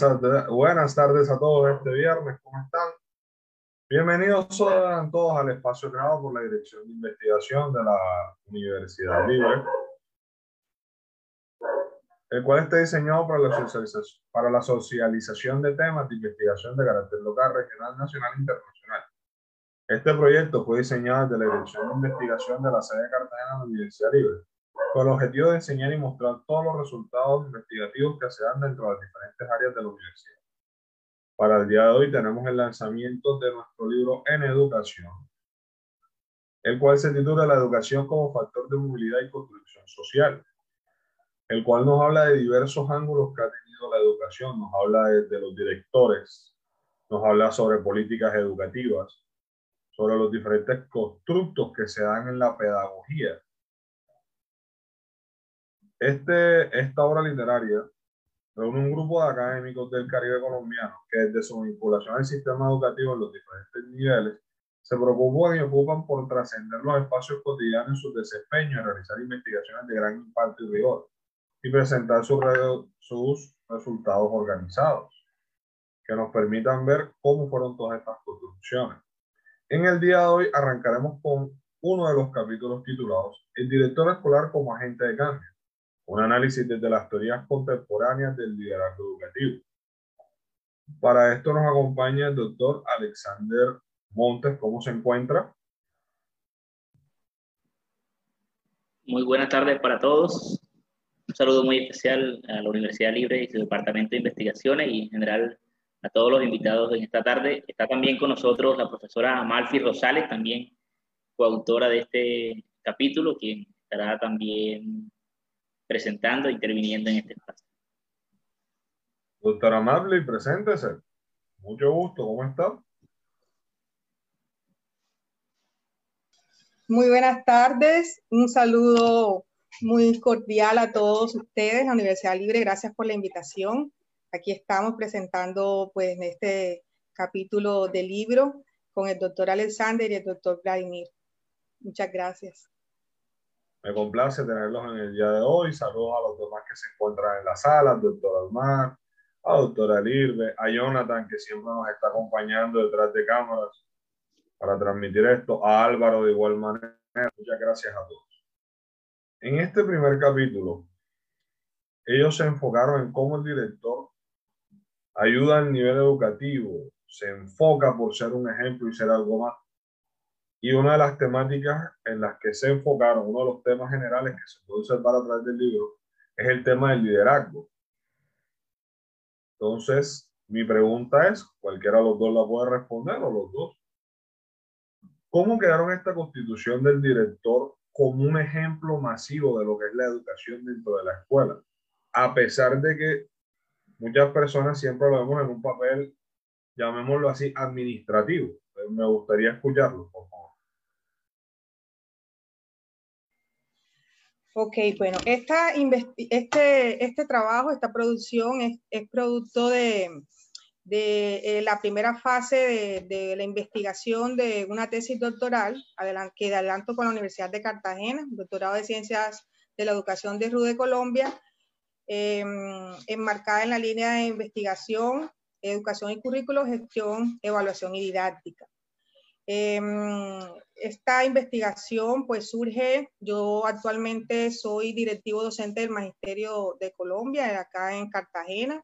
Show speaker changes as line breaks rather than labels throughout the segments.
Buenas, buenas tardes a todos este viernes, ¿cómo están? Bienvenidos todos al espacio creado por la Dirección de Investigación de la Universidad Libre, el cual está diseñado para la, socialización, para la socialización de temas de investigación de carácter local, regional, nacional e internacional. Este proyecto fue diseñado desde la Dirección de Investigación de la sede de Cartagena de la Universidad Libre con el objetivo de enseñar y mostrar todos los resultados investigativos que se dan dentro de las diferentes áreas de la universidad. Para el día de hoy tenemos el lanzamiento de nuestro libro En Educación, el cual se titula La educación como factor de movilidad y construcción social, el cual nos habla de diversos ángulos que ha tenido la educación, nos habla de, de los directores, nos habla sobre políticas educativas, sobre los diferentes constructos que se dan en la pedagogía este, esta obra literaria reúne un grupo de académicos del Caribe colombiano que desde su vinculación al sistema educativo en los diferentes niveles se preocupan y ocupan por trascender los espacios cotidianos en sus desempeños, realizar investigaciones de gran impacto y rigor y presentar sus, sus resultados organizados que nos permitan ver cómo fueron todas estas construcciones. En el día de hoy arrancaremos con uno de los capítulos titulados El director escolar como agente de cambio un análisis desde las teorías contemporáneas del liderazgo educativo. Para esto nos acompaña el doctor Alexander Montes. ¿Cómo se encuentra?
Muy buenas tardes para todos. Un saludo muy especial a la Universidad Libre y su Departamento de Investigaciones y en general a todos los invitados en esta tarde. Está también con nosotros la profesora Amalfi Rosales, también coautora de este capítulo, quien estará también presentando e interviniendo en este espacio.
Doctor Amable, preséntese. Mucho gusto, ¿cómo está?
Muy buenas tardes, un saludo muy cordial a todos ustedes, la Universidad Libre, gracias por la invitación. Aquí estamos presentando pues este capítulo del libro con el doctor Alexander y el doctor Vladimir. Muchas gracias.
Me complace tenerlos en el día de hoy. Saludos a los demás que se encuentran en la sala, al doctor Almar, a doctora Lirve, a Jonathan, que siempre nos está acompañando detrás de cámaras para transmitir esto, a Álvaro de igual manera. Muchas gracias a todos. En este primer capítulo, ellos se enfocaron en cómo el director ayuda al nivel educativo, se enfoca por ser un ejemplo y ser algo más y una de las temáticas en las que se enfocaron, uno de los temas generales que se puede observar a través del libro, es el tema del liderazgo. Entonces, mi pregunta es, cualquiera de los dos la puede responder o los dos. ¿Cómo quedaron esta constitución del director como un ejemplo masivo de lo que es la educación dentro de la escuela? A pesar de que muchas personas siempre lo vemos en un papel, llamémoslo así, administrativo. Me gustaría escucharlo, por favor.
Ok, bueno, esta este, este trabajo, esta producción es, es producto de, de eh, la primera fase de, de, la investigación de una tesis doctoral que adelanto con la Universidad de Cartagena, doctorado de Ciencias de la Educación de RUDE Colombia, eh, enmarcada en la línea de investigación, educación y currículo, gestión, evaluación y didáctica. Em, esta investigación pues surge, yo actualmente soy directivo docente del Magisterio de Colombia, acá en Cartagena,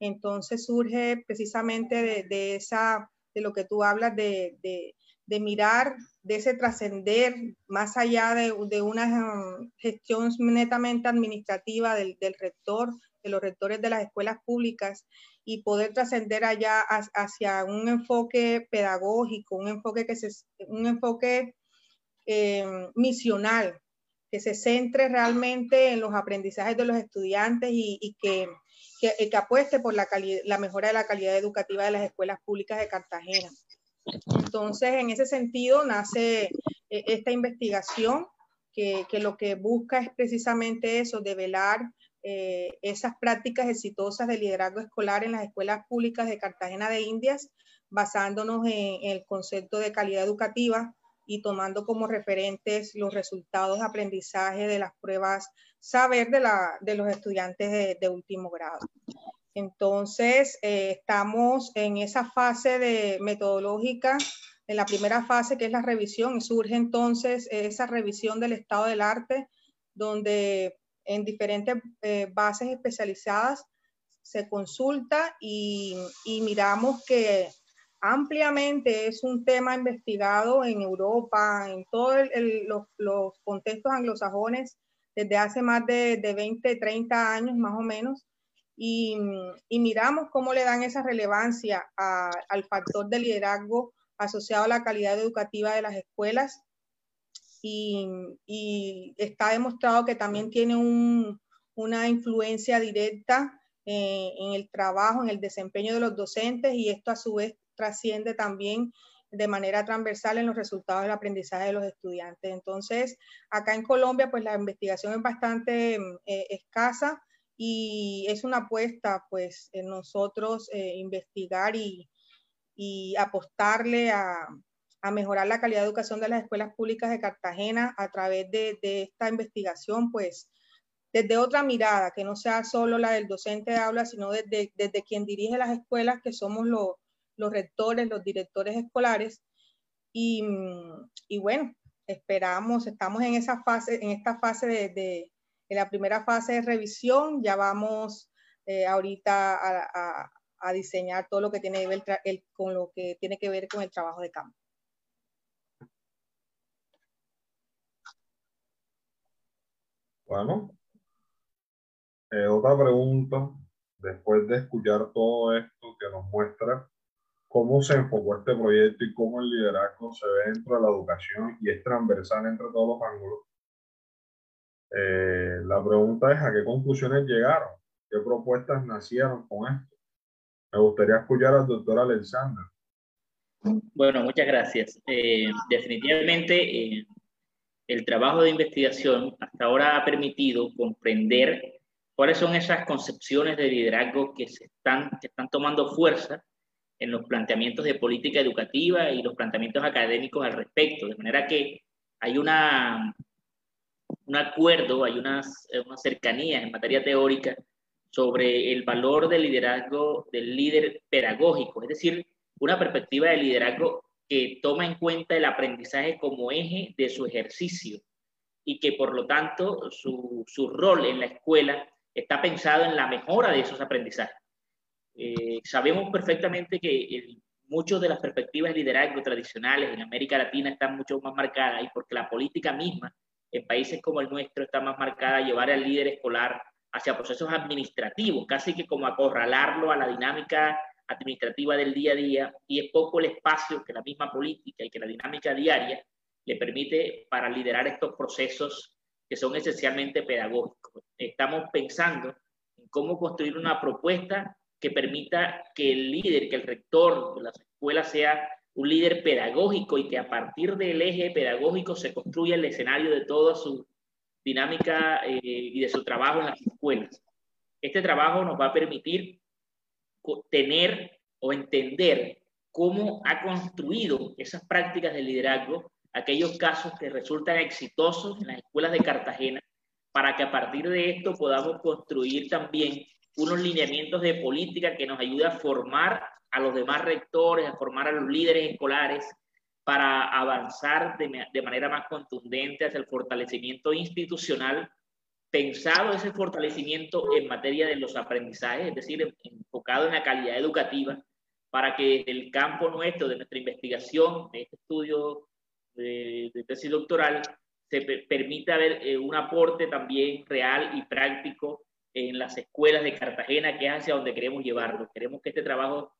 entonces surge precisamente de, esa, de lo que tú hablas, de, de, mirar, de ese trascender más allá de, una gestión netamente administrativa del, del rector, de los rectores de las escuelas públicas y poder trascender allá hacia un enfoque pedagógico, un enfoque, que se, un enfoque em, misional, que se centre realmente en los aprendizajes de los estudiantes y, que, que, apueste por la, la mejora de la calidad educativa de las escuelas públicas de Cartagena. Entonces, en ese sentido, nace eh, esta investigación que, que, lo que busca es precisamente eso, develar eh, esas prácticas exitosas de liderazgo escolar en las escuelas públicas de Cartagena de Indias, basándonos en, el concepto de calidad educativa y tomando como referentes los resultados de aprendizaje de las pruebas saber de, la, de los estudiantes de, último grado. Entonces, eh, estamos en esa fase de metodológica, en la primera fase que es la revisión, y surge entonces esa revisión del estado del arte, donde en diferentes eh, bases especializadas se consulta y, miramos que ampliamente es un tema investigado en Europa, en todos los, contextos anglosajones desde hace más de, de 20, 30 años más o menos, y, miramos cómo le dan esa relevancia al factor de liderazgo asociado a la calidad educativa de las escuelas. Y, está demostrado que también tiene una influencia directa eh, en el trabajo, en el desempeño de los docentes y esto a su vez trasciende también de manera transversal en los resultados del aprendizaje de los estudiantes. Entonces, acá en Colombia, pues la investigación es bastante eh, escasa y es una apuesta pues en nosotros eh, investigar y, apostarle a, mejorar la calidad de educación de las escuelas públicas de Cartagena a través de, esta investigación, pues desde otra mirada, que no sea solo la del docente de aula, sino desde, desde quien dirige las escuelas, que somos los, rectores, los directores escolares. Y, y, bueno, esperamos, estamos en esa fase, en esta fase de en la primera fase de revisión ya vamos eh, ahorita a, diseñar todo lo que tiene que ver con lo que tiene que ver con el trabajo de campo.
Bueno, eh, otra pregunta, después de escuchar todo esto que nos muestra cómo se enfocó este proyecto y cómo el liderazgo se ve dentro de la educación y es transversal entre todos los ángulos, eh, la pregunta es a qué conclusiones llegaron, qué propuestas nacieron con esto. Me gustaría escuchar al doctor Alexander.
Bueno, muchas gracias. Eh, definitivamente eh, el trabajo de investigación hasta ahora ha permitido comprender cuáles son esas concepciones de liderazgo que, se están, tomando fuerza en los planteamientos de política educativa y los planteamientos académicos al respecto. De manera que hay una un acuerdo, hay unas, unas cercanías en materia teórica sobre el valor del liderazgo del líder pedagógico, es decir, una perspectiva de liderazgo que toma en cuenta el aprendizaje como eje de su ejercicio y que por lo tanto su, su rol en la escuela está pensado en la mejora de esos aprendizajes. Eh, sabemos perfectamente que muchas de las perspectivas de liderazgo tradicionales en América Latina están mucho más marcadas y porque la política misma en países como el nuestro está más marcada llevar al líder escolar hacia procesos administrativos, casi que como acorralarlo a la dinámica administrativa del día a día y es poco el espacio que la misma política y que la dinámica diaria le permite para liderar estos procesos que son esencialmente pedagógicos. Estamos pensando en cómo construir una propuesta que permita que el líder, que el rector de las escuelas sea un líder pedagógico y que a partir del eje pedagógico se construya el escenario de toda su dinámica eh, y de su trabajo en las escuelas. Este trabajo nos va a permitir tener o entender cómo ha construido esas prácticas de liderazgo, aquellos casos que resultan exitosos en las escuelas de Cartagena, para que a partir de esto podamos construir también unos lineamientos de política que nos ayude a formar a los demás rectores, a formar a los líderes escolares para avanzar de, manera más contundente hacia el fortalecimiento institucional, pensado ese fortalecimiento en materia de los aprendizajes, es decir, enfocado en la calidad educativa, para que el campo nuestro, de nuestra investigación, de este estudio de, tesis doctoral, se permita ver eh, un aporte también real y práctico en las escuelas de Cartagena, que es hacia donde queremos llevarlo. Queremos que este trabajo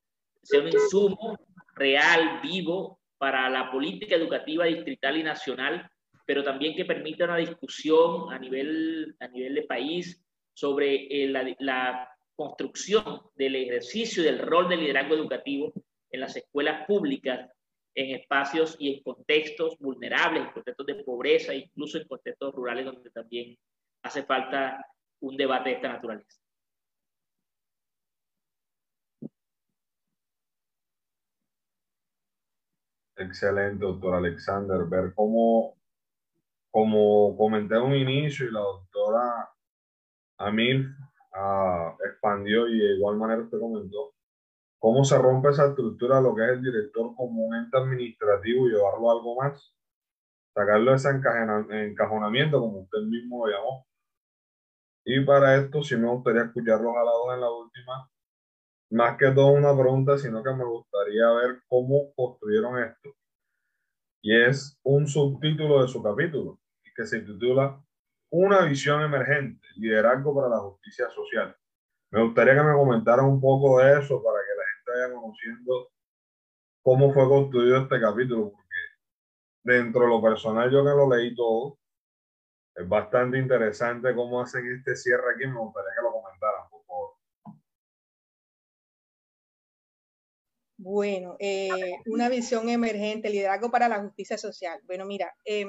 sea un insumo real, vivo, para la política educativa distrital y nacional, pero también que permita una discusión a nivel, a nivel de país sobre eh, la, la construcción del ejercicio y del rol del liderazgo educativo en las escuelas públicas, en espacios y en contextos vulnerables, en contextos de pobreza, incluso en contextos rurales donde también hace falta un debate de esta naturaleza.
Excelente, doctor Alexander. Ver cómo, como comenté en un inicio y la doctora Amil ah, expandió y de igual manera usted comentó, cómo se rompe esa estructura lo que es el director como un ente administrativo y llevarlo a algo más, sacarlo de ese encajonamiento, como usted mismo lo llamó. Y para esto, si me gustaría escucharlos a la dos en la última, más que todo una pregunta, sino que me gustaría ver cómo construyeron esto. Y es un subtítulo de su capítulo, que se titula Una visión emergente, liderazgo para la justicia social. Me gustaría que me comentaran un poco de eso para que la gente vaya conociendo cómo fue construido este capítulo, porque dentro de lo personal yo que lo leí todo, es bastante interesante cómo hacen este cierre aquí, me gustaría que lo comentaran.
Bueno, eh, una visión emergente, liderazgo para la justicia social. Bueno, mira, em,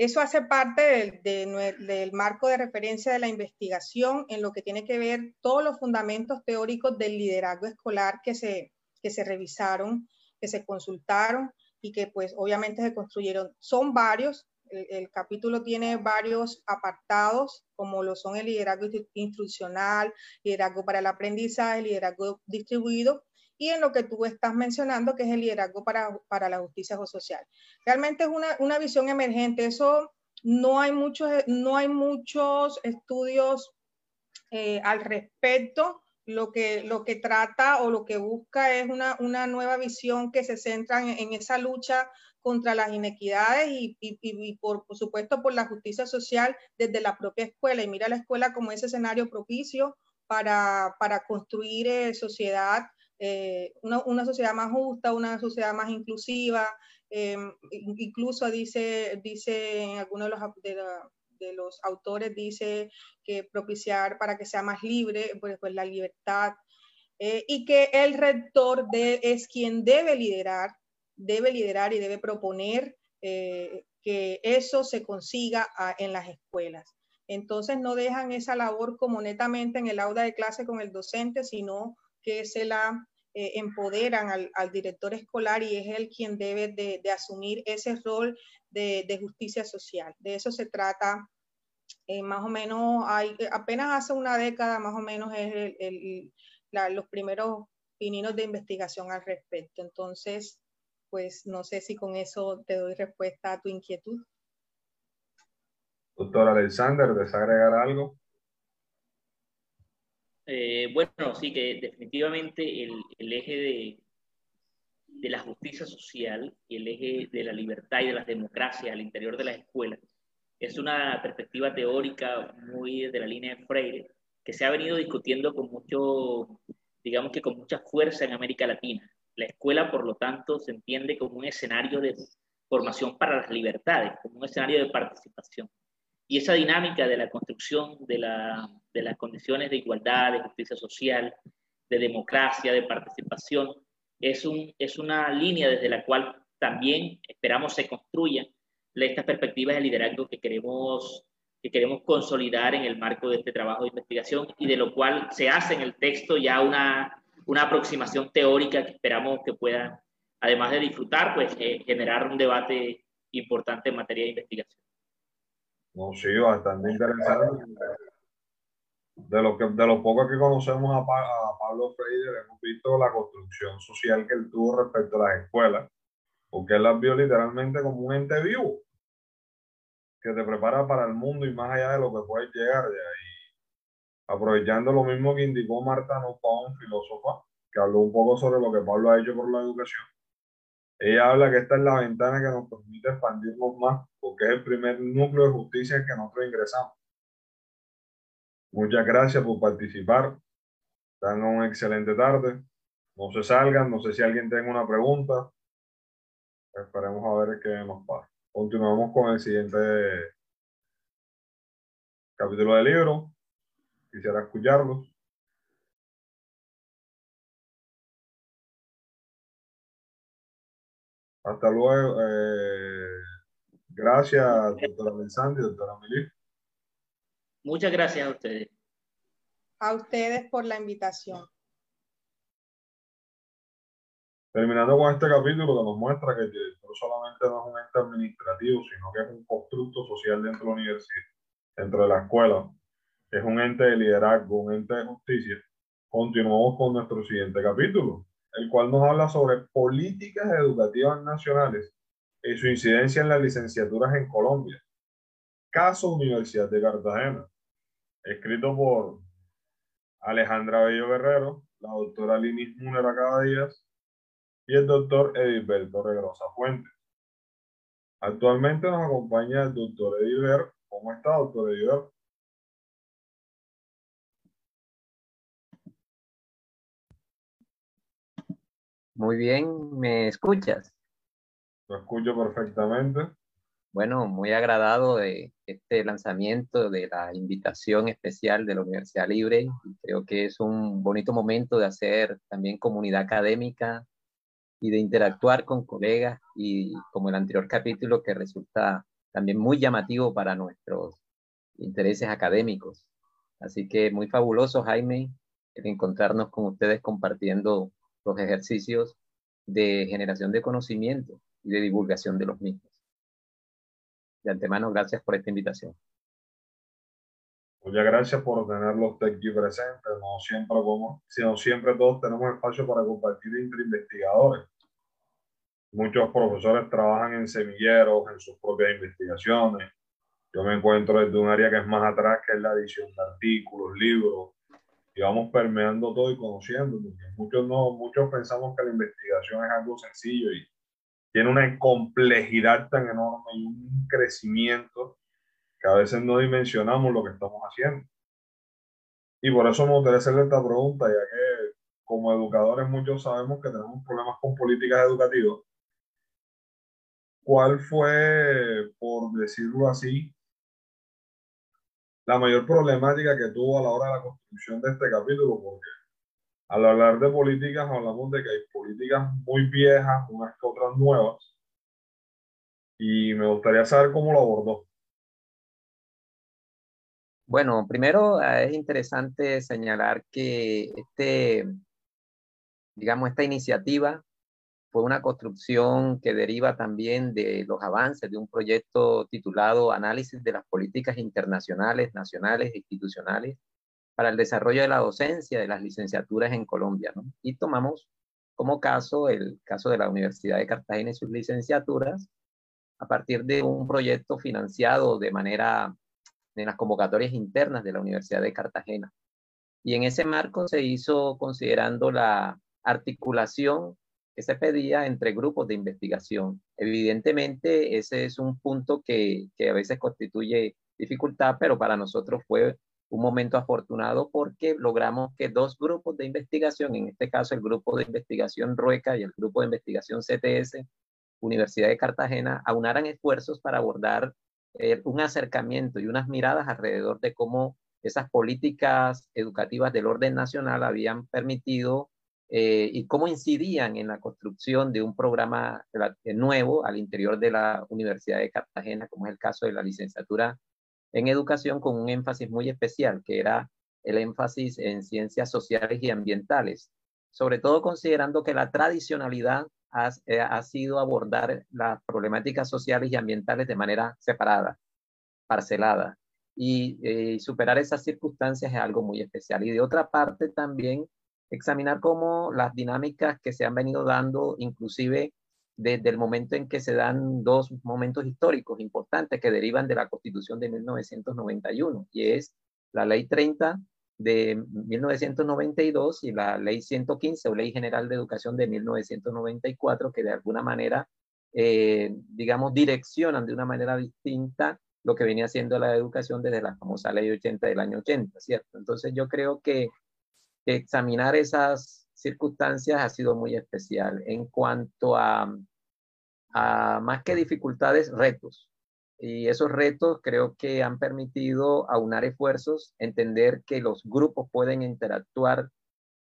eso hace parte del, marco de referencia de la investigación en lo que tiene que ver todos los fundamentos teóricos del liderazgo escolar que se, que se revisaron, que se consultaron y que pues obviamente se construyeron. Son varios, el, capítulo tiene varios apartados, como lo son el liderazgo instruccional, liderazgo para el aprendizaje, liderazgo distribuido, y en lo que tú estás mencionando, que es el liderazgo para, para la justicia social. Realmente es una, una visión emergente. Eso no hay muchos, no hay muchos estudios eh, al respecto. Lo que, lo que trata o lo que busca es una, una nueva visión que se centra en, en esa lucha contra las inequidades y, y, y por, por, supuesto por la justicia social desde la propia escuela. Y mira la escuela como ese escenario propicio para, para construir eh, sociedad eh, una, sociedad más justa, una sociedad más inclusiva. Eh, incluso dice, dice algunos de los, de, los, autores, dice que propiciar para que sea más libre, pues, pues la libertad. Eh, y que el rector de, es quien debe liderar, debe liderar y debe proponer que eso se consiga en las escuelas. Entonces no dejan esa labor como netamente en el aula de clase con el docente, sino que se la eh, empoderan al, director escolar y es él quien debe de, asumir ese rol de, justicia social. De eso se trata. Eh, más o menos, hay, apenas hace una década más o menos es los primeros pininos de investigación al respecto. Entonces, pues no sé si con eso te doy respuesta a tu inquietud.
Doctor Alexander, ¿desea agregar algo?
Eh, bueno, sí, que definitivamente el, eje de, de, la justicia social y el eje de la libertad y de la democracia al interior de las escuelas es una perspectiva teórica muy de la línea de Freire que se ha venido discutiendo con mucho, digamos que con mucha fuerza en América Latina. La escuela, por lo tanto, se entiende como un escenario de formación para las libertades, como un escenario de participación. Y esa dinámica de la construcción de, la, de las condiciones de igualdad, de justicia social, de democracia, de participación, es, un, es una línea desde la cual también esperamos se construyan estas perspectivas de liderazgo que queremos, que queremos consolidar en el marco de este trabajo de investigación y de lo cual se hace en el texto ya una, una aproximación teórica que esperamos que pueda, además de disfrutar, pues eh, generar un debate importante en materia de investigación.
No, sí, bastante interesante. De lo, que, de lo poco que conocemos a, a Pablo Freire, hemos visto la construcción social que él tuvo respecto a las escuelas, porque él las vio literalmente como un ente vivo, que te prepara para el mundo y más allá de lo que puedes llegar de ahí. Aprovechando lo mismo que indicó Marta Nussbaum, filósofa, que habló un poco sobre lo que Pablo ha hecho por la educación. Ella habla que esta es la ventana que nos permite expandirnos más, porque es el primer núcleo de justicia en que nosotros ingresamos. Muchas gracias por participar. Tengan una excelente tarde. No se salgan. No sé si alguien tenga una pregunta. Esperemos a ver qué nos pasa. Continuamos con el siguiente capítulo del libro. Quisiera escucharlos. Hasta luego. Eh, gracias, doctora Mensandi, doctora Milí.
Muchas gracias a ustedes.
A ustedes por la invitación.
Terminando con este capítulo que nos muestra que no solamente no es un ente administrativo, sino que es un constructo social dentro de la universidad, dentro de la escuela. es un ente de liderazgo, un ente de justicia, continuamos con nuestro siguiente capítulo, el cual nos habla sobre políticas educativas nacionales y su incidencia en las licenciaturas en Colombia. Caso Universidad de Cartagena, escrito por Alejandra Bello Guerrero, la doctora Linis Munera Díaz y el doctor Edilberto Regrosa Fuentes. Actualmente nos acompaña el doctor Edilberto. ¿Cómo está, doctor Edilberto?
Muy bien, ¿me escuchas?
Lo escucho perfectamente.
Bueno, muy agradado de este lanzamiento de la invitación especial de la Universidad Libre. Creo que es un bonito momento de hacer también comunidad académica y de interactuar con colegas y como el anterior capítulo que resulta también muy llamativo para nuestros intereses académicos. Así que muy fabuloso, Jaime, el encontrarnos con ustedes compartiendo los ejercicios de generación de conocimiento y de divulgación de los mismos. De antemano, gracias por esta invitación.
Muchas gracias por tenerlos aquí presentes. No siempre, como, sino siempre todos tenemos espacio para compartir entre investigadores. Muchos profesores trabajan en semilleros, en sus propias investigaciones. Yo me encuentro desde un área que es más atrás, que es la edición de artículos, libros, y vamos permeando todo y conociendo, muchos, no, muchos pensamos que la investigación es algo sencillo y tiene una complejidad tan enorme y un crecimiento que a veces no dimensionamos lo que estamos haciendo. Y por eso me gustaría hacerle esta pregunta, ya que como educadores muchos sabemos que tenemos problemas con políticas educativas. ¿Cuál fue, por decirlo así, la mayor problemática que tuvo a la hora de la construcción de este capítulo, porque al hablar de políticas hablamos de que hay políticas muy viejas, unas que otras nuevas, y me gustaría saber cómo lo abordó.
Bueno, primero eh, es interesante señalar que este, digamos, esta iniciativa fue una construcción que deriva también de los avances de un proyecto titulado Análisis de las Políticas Internacionales, Nacionales e Institucionales para el Desarrollo de la Docencia de las Licenciaturas en Colombia. Y tomamos como caso el caso de la Universidad de Cartagena y sus licenciaturas a partir de un proyecto financiado de manera en las convocatorias internas de la Universidad de Cartagena. Y en ese marco se hizo considerando la articulación que se pedía entre grupos de investigación. Evidentemente, ese es un punto que, que a veces constituye dificultad, pero para nosotros fue un momento afortunado porque logramos que dos grupos de investigación, en este caso el grupo de investigación RUECA y el grupo de investigación CTS, Universidad de Cartagena, aunaran esfuerzos para abordar eh, un acercamiento y unas miradas alrededor de cómo esas políticas educativas del orden nacional habían permitido eh, y cómo incidían en la construcción de un programa nuevo al interior de la Universidad de Cartagena, como es el caso de la licenciatura en educación con un énfasis muy especial, que era el énfasis en ciencias sociales y ambientales, sobre todo considerando que la tradicionalidad ha, eh, ha sido abordar las problemáticas sociales y ambientales de manera separada, parcelada, y eh, superar esas circunstancias es algo muy especial. Y de otra parte también examinar cómo las dinámicas que se han venido dando, inclusive desde el momento en que se dan dos momentos históricos importantes que derivan de la Constitución de 1991, y es la Ley 30 de 1992 y la Ley 115 o Ley General de Educación de 1994, que de alguna manera, eh, digamos, direccionan de una manera distinta lo que venía siendo la educación desde la famosa Ley 80 del año 80, ¿cierto? Entonces yo creo que examinar esas circunstancias ha sido muy especial en cuanto a, a más que dificultades, retos. Y esos retos creo que han permitido aunar esfuerzos, entender que los grupos pueden interactuar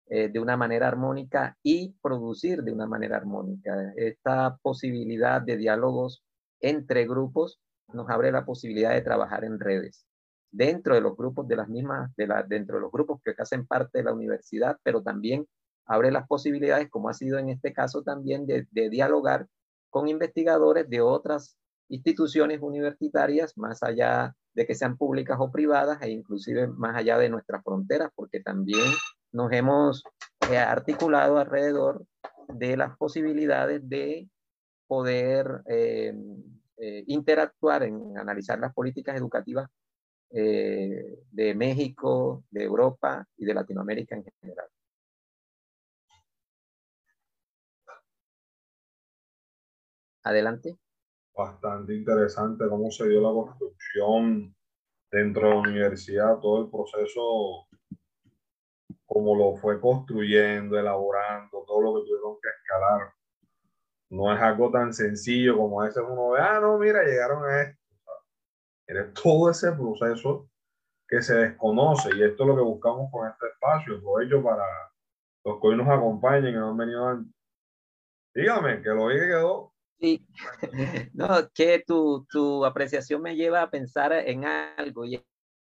eh, de una manera armónica y producir de una manera armónica. Esta posibilidad de diálogos entre grupos nos abre la posibilidad de trabajar en redes dentro de los grupos de las mismas, de la, dentro de los grupos que hacen parte de la universidad, pero también abre las posibilidades, como ha sido en este caso también, de, dialogar con investigadores de otras instituciones universitarias más allá de que sean públicas o privadas e inclusive más allá de nuestras fronteras, porque también nos hemos eh, articulado alrededor de las posibilidades de poder eh, eh, interactuar en analizar las políticas educativas de México, de Europa y de Latinoamérica en general. Adelante
bastante interesante cómo se dio la construcción dentro de la universidad, todo el proceso, cómo lo fue construyendo, elaborando, todo lo que tuvieron que escalar. No es algo tan sencillo como a veces uno ve, ah, no, mira, llegaron a esto. es todo ese proceso que se desconoce y esto es lo que buscamos con este espacio. Ello, para los que hoy nos acompañen y no han venido antes. Dígame, que lo que quedó
Sí, no, que tu, tu, apreciación me lleva a pensar en algo, y es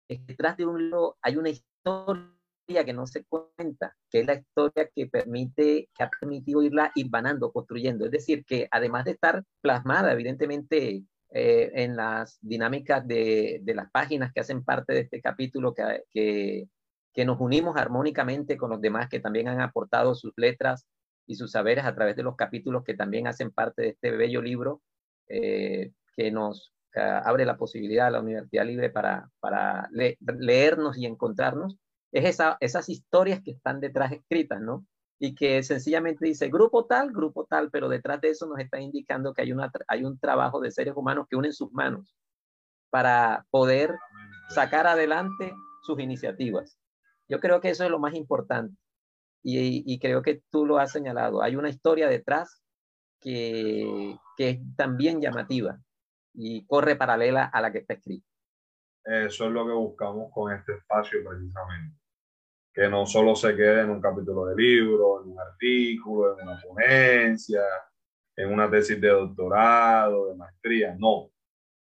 que detrás de un libro hay una historia que no se cuenta, que es la historia que permite, que ha permitido irla vanando, construyendo. Es decir, que además de estar plasmada, evidentemente, eh, en las dinámicas de, de, las páginas que hacen parte de este capítulo, que, que, que nos unimos armónicamente con los demás que también han aportado sus letras y sus saberes a través de los capítulos que también hacen parte de este bello libro eh, que nos eh, abre la posibilidad a la Universidad Libre para, para leernos y encontrarnos, es esa, esas historias que están detrás escritas, ¿no? Y que sencillamente dice grupo tal, grupo tal, pero detrás de eso nos está indicando que hay, una, hay un trabajo de seres humanos que unen sus manos para poder sacar adelante sus iniciativas. Yo creo que eso es lo más importante y, creo que tú lo has señalado. Hay una historia detrás que, que es también llamativa y corre paralela a la que está escrita.
Eso es lo que buscamos con este espacio precisamente. Que no solo se quede en un capítulo de libro, en un artículo, en una ponencia, en una tesis de doctorado, de maestría, no.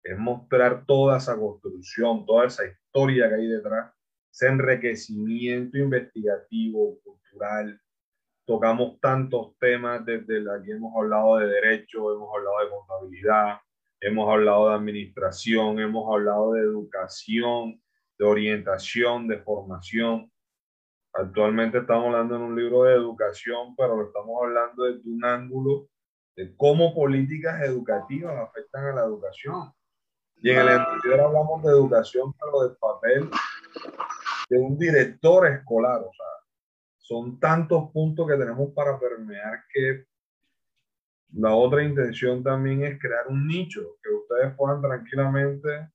Es mostrar toda esa construcción, toda esa historia que hay detrás, ese enriquecimiento investigativo, tocamos tantos temas desde aquí hemos hablado de derecho, hemos hablado de contabilidad, hemos hablado de administración, hemos hablado de educación, de orientación, de formación. Actualmente estamos hablando en un libro de educación, pero lo estamos hablando desde un ángulo de cómo políticas educativas afectan a la educación. Y en el anterior hablamos de educación, pero del papel de un director escolar, o sea, son tantos puntos que tenemos para permear que la otra intención también es crear un nicho, que ustedes puedan tranquilamente,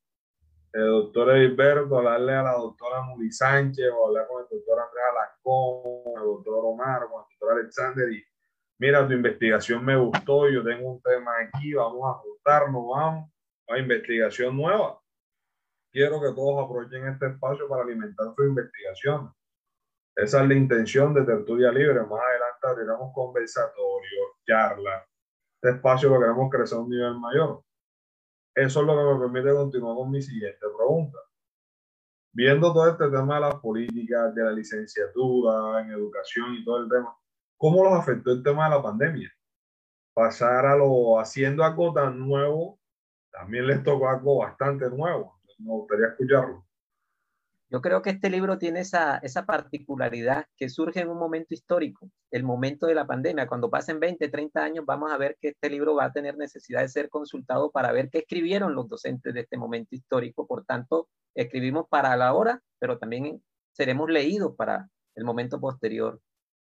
el doctor Edilberto, hablarle a la doctora Muri Sánchez o hablar con el doctor Andrés Alascón, con el doctor Omar, con el doctor Alexander y mira, tu investigación me gustó, yo tengo un tema aquí, vamos a juntarnos, vamos a investigación nueva. Quiero que todos aprovechen este espacio para alimentar su investigación. Esa es la intención de Tertulia Libre. Más adelante abriremos conversatorios, charlas. Este espacio lo queremos crecer a un nivel mayor. Eso es lo que me permite continuar con mi siguiente pregunta. Viendo todo este tema de las políticas, de la licenciatura en educación y todo el tema, ¿cómo los afectó el tema de la pandemia? Pasar a lo haciendo algo tan nuevo, también les tocó algo bastante nuevo. Me gustaría escucharlo.
Yo creo que este libro tiene esa, esa particularidad que surge en un momento histórico, el momento de la pandemia. Cuando pasen 20, 30 años, vamos a ver que este libro va a tener necesidad de ser consultado para ver qué escribieron los docentes de este momento histórico. Por tanto, escribimos para la hora, pero también seremos leídos para el momento posterior.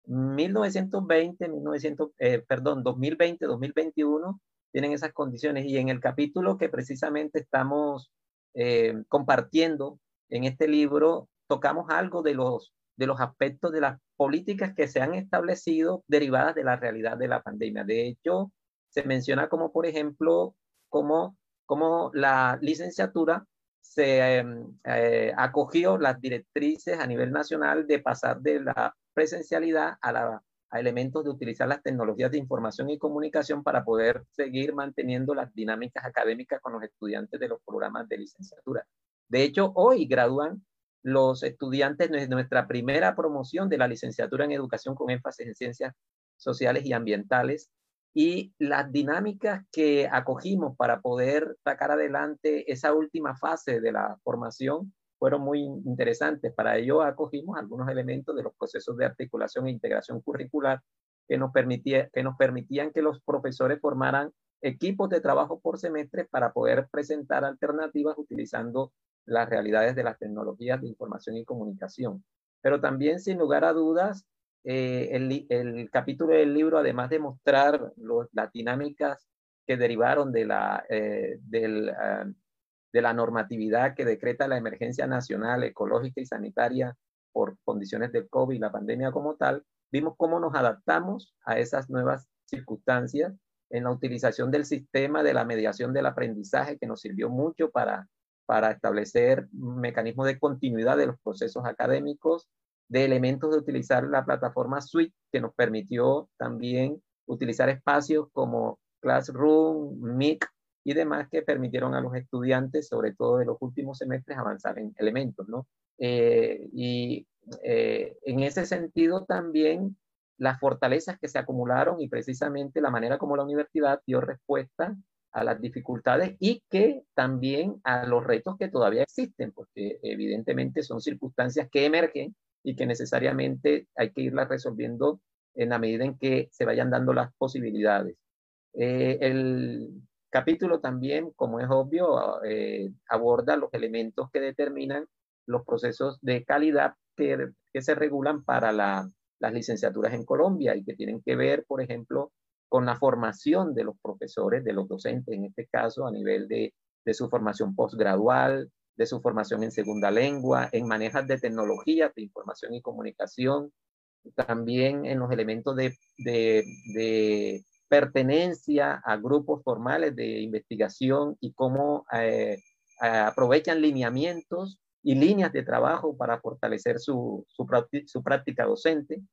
1920, 1900, eh, perdón, 2020, 2021 tienen esas condiciones y en el capítulo que precisamente estamos eh, compartiendo en este libro tocamos algo de los, de los aspectos de las políticas que se han establecido derivadas de la realidad de la pandemia. De hecho, se menciona como, por ejemplo, como, como la licenciatura se em, eh, acogió las directrices a nivel nacional de pasar de la presencialidad a, la, a elementos de utilizar las tecnologías de información y comunicación para poder seguir manteniendo las dinámicas académicas con los estudiantes de los programas de licenciatura. De hecho, hoy gradúan los estudiantes de nuestra primera promoción de la licenciatura en educación con énfasis en ciencias sociales y ambientales y las dinámicas que acogimos para poder sacar adelante esa última fase de la formación fueron muy interesantes. Para ello acogimos algunos elementos de los procesos de articulación e integración curricular que nos, permitía, que nos permitían que los profesores formaran equipos de trabajo por semestre para poder presentar alternativas utilizando las realidades de las tecnologías de información y comunicación. Pero también, sin lugar a dudas, eh, el, capítulo del libro, además de mostrar las dinámicas que derivaron de la, eh, ah, de la normatividad que decreta la emergencia nacional ecológica y sanitaria por condiciones del COVID y la pandemia como tal, vimos cómo nos adaptamos a esas nuevas circunstancias en la utilización del sistema de la mediación del aprendizaje que nos sirvió mucho para, para establecer mecanismos de continuidad de los procesos académicos, de elementos de utilizar la plataforma Suite que nos permitió también utilizar espacios como Classroom, Meet y demás que permitieron a los estudiantes, sobre todo de los últimos semestres, avanzar en elementos, ¿no? Eh, y eh, en ese sentido también las fortalezas que se acumularon y precisamente la manera como la universidad dio respuesta a las dificultades y que también a los retos que todavía existen, porque evidentemente son circunstancias que emergen y que necesariamente hay que irlas resolviendo en la medida en que se vayan dando las posibilidades. Eh, el capítulo también, como es obvio, eh, aborda los elementos que determinan los procesos de calidad que, se regulan para la, las licenciaturas en Colombia y que tienen que ver, por ejemplo, con la formación de los profesores, de los docentes en este caso, a nivel de, su formación posgradual, de su formación en segunda lengua, en manejas de tecnologías de información y comunicación, también en los elementos de, pertenencia a grupos formales de investigación y cómo eh, aprovechan lineamientos y líneas de trabajo para fortalecer su práctica docente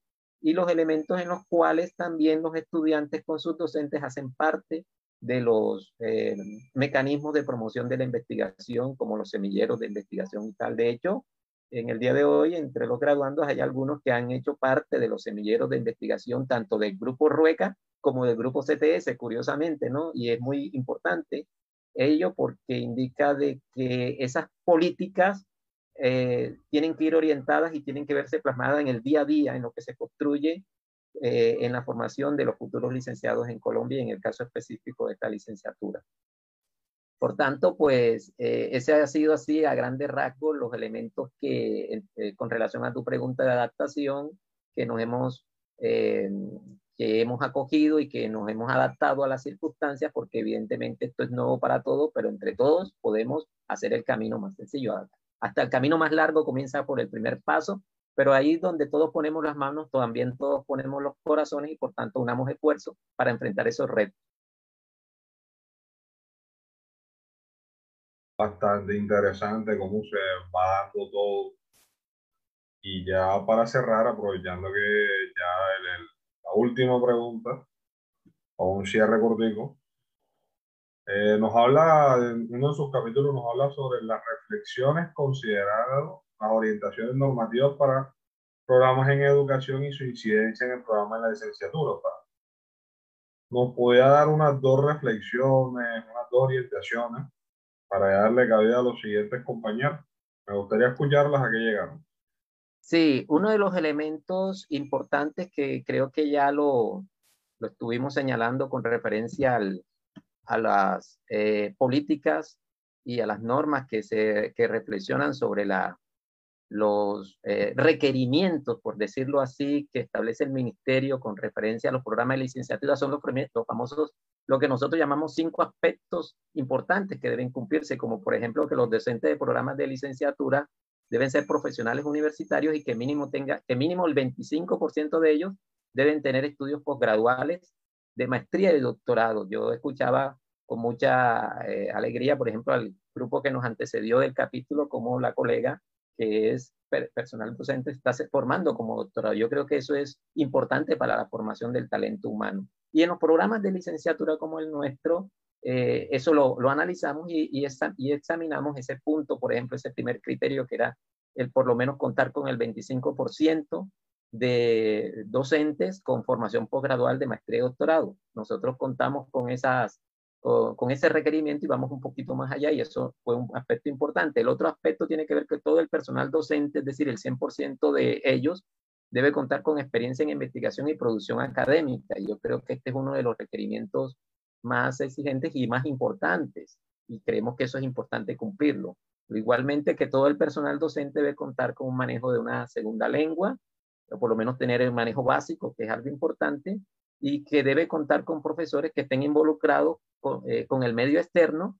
y los elementos en los cuales también los estudiantes con sus docentes hacen parte de los eh, mecanismos de promoción de la investigación, como los semilleros de investigación y tal. De hecho, en el día de hoy, entre los graduandos, hay algunos que han hecho parte de los semilleros de investigación, tanto del grupo Rueca como del grupo CTS, curiosamente, ¿no? Y es muy importante ello porque indica de que esas políticas eh, tienen que ir orientadas y tienen que verse plasmadas en el día a día, en lo que se construye eh, en la formación de los futuros licenciados en Colombia, en el caso específico de esta licenciatura. Por tanto, pues eh, ese ha sido así a grandes rasgos los elementos que, eh, con relación a tu pregunta de adaptación, que nos hemos, que hemos acogido y que nos hemos adaptado a las circunstancias, porque evidentemente esto es nuevo para todos, pero entre todos podemos hacer el camino más sencillo. Hasta el camino más largo comienza por el primer paso, pero ahí donde todos ponemos las manos, también todos ponemos los corazones y por tanto unamos esfuerzos para enfrentar esos retos.
Bastante interesante cómo se va dando todo. Y ya para cerrar, aprovechando que ya la última pregunta, o un cierre cortico, eh, nos habla, en uno de sus capítulos nos habla sobre las reflexiones consideradas las orientaciones normativas para programas en educación y su incidencia en el programa de la licenciatura. Nos podía dar unas dos reflexiones, unas dos orientaciones para darle cabida a los siguientes compañeros. Me gustaría escucharlas a qué llegaron.
Sí, uno de los elementos importantes que creo que ya lo, lo estuvimos señalando con referencia al, a las eh, políticas y a las normas que, se, que reflexionan sobre la los eh, requerimientos, por decirlo así, que establece el ministerio con referencia a los programas de licenciatura son los, famosos, lo que nosotros llamamos cinco aspectos importantes que deben cumplirse, como por ejemplo que los docentes de programas de licenciatura deben ser profesionales universitarios y que mínimo tenga, que mínimo el 25% de ellos deben tener estudios posgraduales de maestría y doctorado. Yo escuchaba con mucha eh, alegría, por ejemplo, al grupo que nos antecedió del capítulo, como la colega que es personal docente, está formando como doctorado. Yo creo que eso es importante para la formación del talento humano. Y en los programas de licenciatura como el nuestro, eh, eso lo, analizamos y, examinamos ese punto, por ejemplo, ese primer criterio que era el por lo menos contar con el 25% de docentes con formación posgradual de maestría y doctorado. Nosotros contamos con, esas, con, ese requerimiento y vamos un poquito más allá y eso fue un aspecto importante. El otro aspecto tiene que ver que todo el personal docente, es decir, el 100% de ellos, debe contar con experiencia en investigación y producción académica. Yo creo que este es uno de los requerimientos más exigentes y más importantes. Y creemos que eso es importante cumplirlo. Igualmente que todo el personal docente debe contar con un manejo de una segunda lengua, por lo menos tener el manejo básico, que es algo importante, y que debe contar con profesores que estén involucrados con, eh, con el medio externo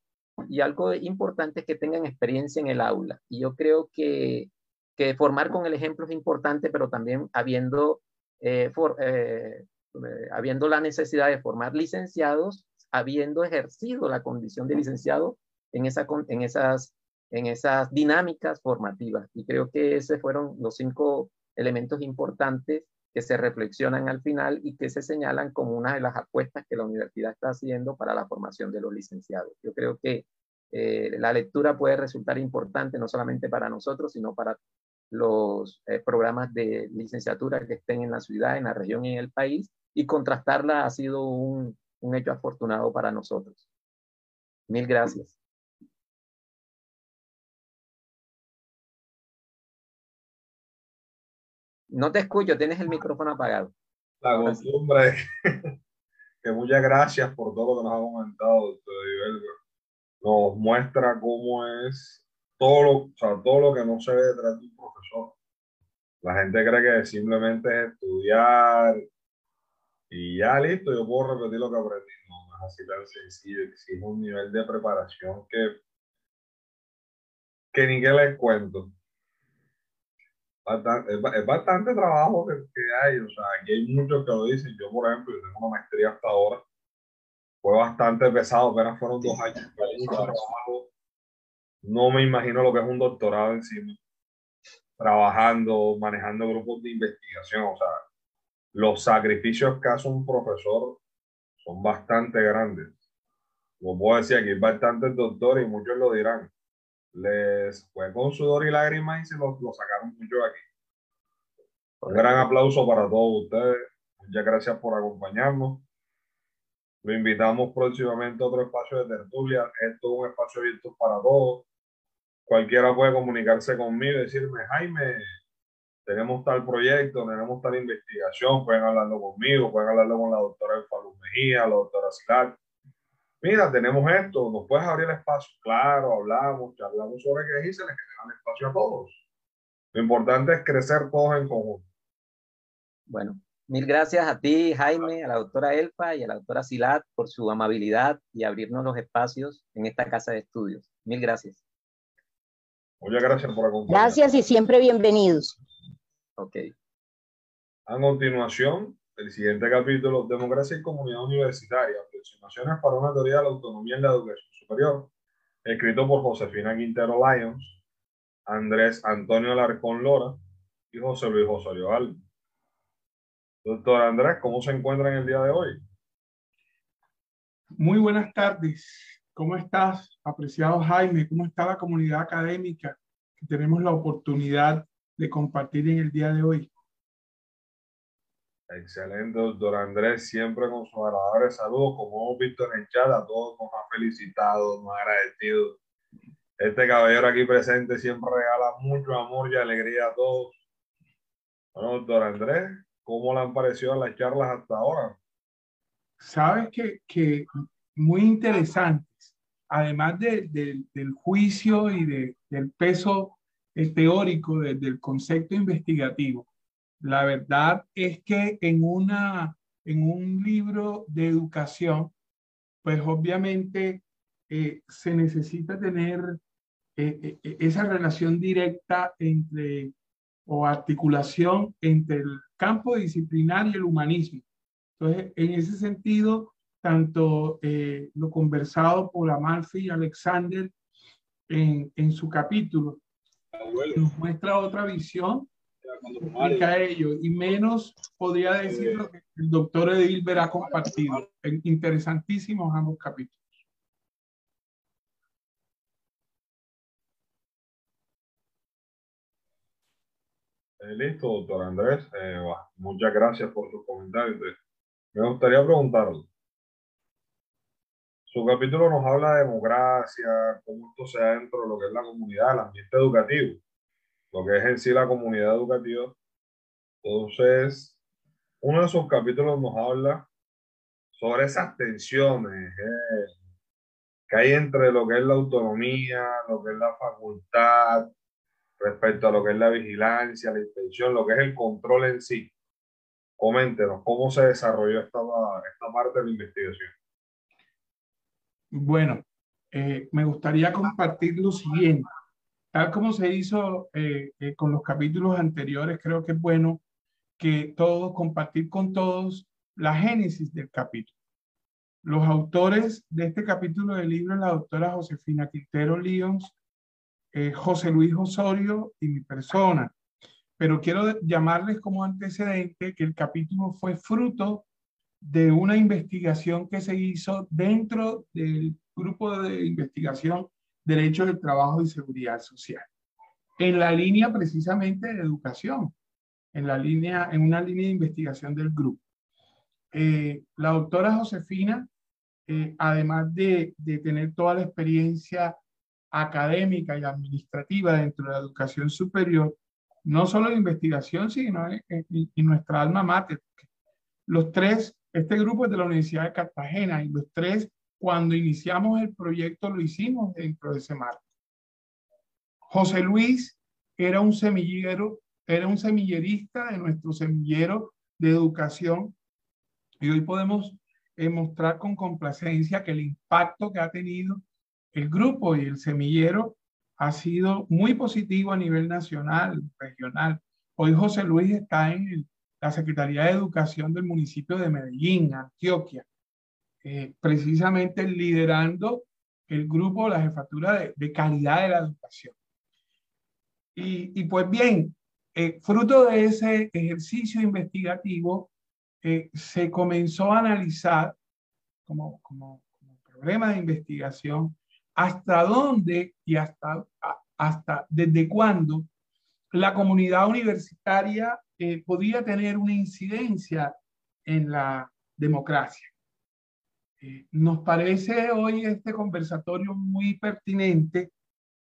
y algo importante es que tengan experiencia en el aula. Y yo creo que, que formar con el ejemplo es importante, pero también habiendo, eh, eh, habiendo la necesidad de formar licenciados, habiendo ejercido la condición de licenciado en, esa, en, esas, en esas dinámicas formativas. Y creo que esos fueron los cinco elementos importantes que se reflexionan al final y que se señalan como una de las apuestas que la universidad está haciendo para la formación de los licenciados. Yo creo que eh, la lectura puede resultar importante no solamente para nosotros, sino para los eh, programas de licenciatura que estén en la ciudad, en la región y en el país, y contrastarla ha sido un, un hecho afortunado para nosotros. Mil gracias. No te escucho, tienes el micrófono apagado.
La costumbre que muchas gracias por todo lo que nos ha comentado, doctor Nos muestra cómo es todo lo, o sea, todo lo que no se ve detrás de un profesor. La gente cree que simplemente es estudiar y ya listo, yo puedo repetir lo que aprendí. No, no es así tan sencillo, exige un nivel de preparación que, que ni que les cuento es, bastante trabajo que, hay, o sea, aquí hay muchos que lo dicen, yo por ejemplo, yo tengo una maestría hasta ahora, fue bastante pesado, apenas fueron dos años, no me imagino lo que es un doctorado encima, trabajando, manejando grupos de investigación, o sea, los sacrificios que hace un profesor son bastante grandes. Como puedo decir, aquí hay bastantes doctores y muchos lo dirán les fue con sudor y lágrimas y se lo, sacaron mucho aquí. Un gran aplauso para todos ustedes. Muchas gracias por acompañarnos. Lo invitamos próximamente a otro espacio de tertulia. Esto es un espacio abierto para todos. Cualquiera puede comunicarse conmigo y decirme, Jaime, tenemos tal proyecto, tenemos tal investigación, pueden hablarlo conmigo, pueden hablarlo con la doctora Falú Mejía, la doctora Silar mira, tenemos esto, nos puedes abrir el espacio. Claro, hablamos, hablamos sobre qué y se les genera el espacio a todos. Lo importante es crecer todos en conjunto.
Bueno, mil gracias a ti, Jaime, a la doctora Elfa y a la doctora Silat por su amabilidad y abrirnos los espacios en esta casa de estudios. Mil gracias.
Muchas gracias por acompañarnos.
Gracias y siempre bienvenidos.
Ok.
A continuación, el siguiente capítulo, Democracia y Comunidad Universitaria, aproximaciones para una teoría de la autonomía en la educación superior, escrito por Josefina Quintero Lyons, Andrés Antonio Alarcón Lora y José Luis Osorio Alba. Doctor Andrés, ¿cómo se encuentra en el día de hoy?
Muy buenas tardes. ¿Cómo estás, apreciado Jaime? ¿Cómo está la comunidad académica que tenemos la oportunidad de compartir en el día de hoy?
Excelente, doctor Andrés, siempre con sus agradables saludos, como hemos visto en el chat, a todos nos ha felicitado, nos ha agradecido. Este caballero aquí presente siempre regala mucho amor y alegría a todos. Bueno, doctor Andrés, ¿cómo le han parecido las charlas hasta ahora?
Sabes que, que muy interesantes, además de, del juicio y de, del peso teórico del concepto investigativo la verdad es que en, una, en un libro de educación, pues obviamente eh, se necesita tener eh, eh, esa relación directa entre o articulación entre el campo disciplinar y el humanismo. Entonces, en ese sentido, tanto lo conversado por Amalfi y Alexander en, en su capítulo, nos muestra otra visión ello, y menos podría decir lo que el doctor Edilber ha compartido. Interesantísimos ambos capítulos.
listo, doctor Andrés. muchas gracias por sus comentarios. Me gustaría preguntarle. Su capítulo nos habla de democracia, cómo esto se da dentro de lo que es la comunidad, el ambiente educativo, lo que es en sí la comunidad educativa. Entonces, uno de sus capítulos nos habla sobre esas tensiones eh, que hay entre lo que es la autonomía, lo que es la facultad, respecto a lo que es la vigilancia, la inspección, lo que es el control en sí. Coméntenos cómo se desarrolló esta, esta parte de la investigación.
Bueno, eh, me gustaría compartir lo siguiente. Tal como se hizo eh, eh, con los capítulos anteriores, creo que es bueno que todos, compartir con todos la génesis del capítulo. Los autores de este capítulo del libro la doctora Josefina Quintero Lyons, José Luis Osorio y mi persona. Pero quiero llamarles como antecedente que el capítulo fue fruto de una investigación que se hizo dentro del grupo de investigación Derechos del Trabajo y Seguridad Social, en la línea precisamente de educación, en, la línea, en una línea de investigación del grupo. Eh, la doctora Josefina, eh, además de, de tener toda la experiencia académica y administrativa dentro de la educación superior, no solo de investigación, sino en, nuestra alma mater. Los tres este grupo es de la Universidad de Cartagena y los tres, cuando iniciamos el proyecto, lo hicimos dentro de ese marco. José Luis era un semillero, era un semillerista de nuestro semillero de educación y hoy podemos eh, mostrar con complacencia que el impacto que ha tenido el grupo y el semillero ha sido muy positivo a nivel nacional, regional. Hoy José Luis está en la Secretaría de Educación del municipio de Medellín, Antioquia, eh, precisamente liderando el grupo, la jefatura de, calidad de la educación. Y, pues bien, eh, fruto de ese ejercicio investigativo, eh, se comenzó a analizar como, como, problema de investigación hasta dónde y hasta, hasta desde cuándo la comunidad universitaria podía tener una incidencia en la democracia. Eh, nos parece hoy este conversatorio muy pertinente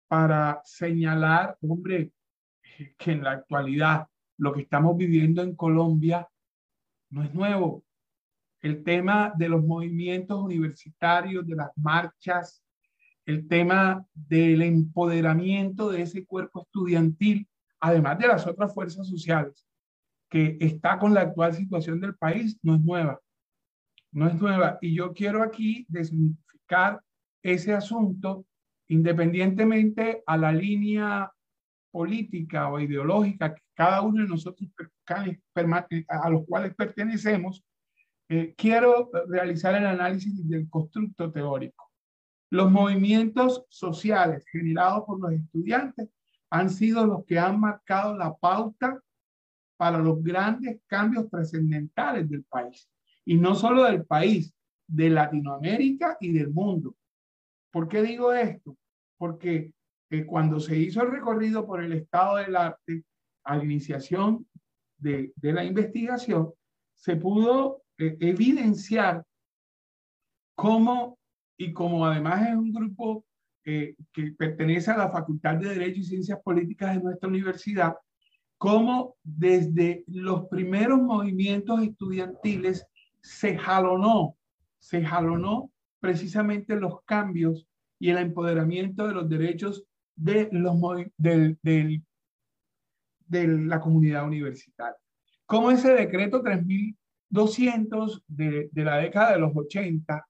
para señalar, hombre, que en la actualidad lo que estamos viviendo en Colombia no es nuevo. El tema de los movimientos universitarios, de las marchas, el tema del empoderamiento de ese cuerpo estudiantil, además de las otras fuerzas sociales, que está con la actual situación del país no es nueva. No es nueva. Y yo quiero aquí desmitificar ese asunto independientemente a la línea política o ideológica que cada uno de nosotros a los cuales pertenecemos, eh, quiero realizar el análisis del constructo teórico. Los movimientos sociales generados por los estudiantes han sido los que han marcado la pauta para los grandes cambios trascendentales del país. Y no solo del país, de Latinoamérica y del mundo. ¿Por qué digo esto? Porque eh, cuando se hizo el recorrido por el estado del arte a la iniciación de, de la investigación, se pudo eh, evidenciar cómo, y como además es un grupo eh, que pertenece a la Facultad de Derecho y Ciencias Políticas de nuestra universidad, cómo desde los primeros movimientos estudiantiles se jalonó, se jalonó precisamente los cambios y el empoderamiento de los derechos de, los, del, del, de la comunidad universitaria. Como ese decreto 3200 de, de la década de los 80,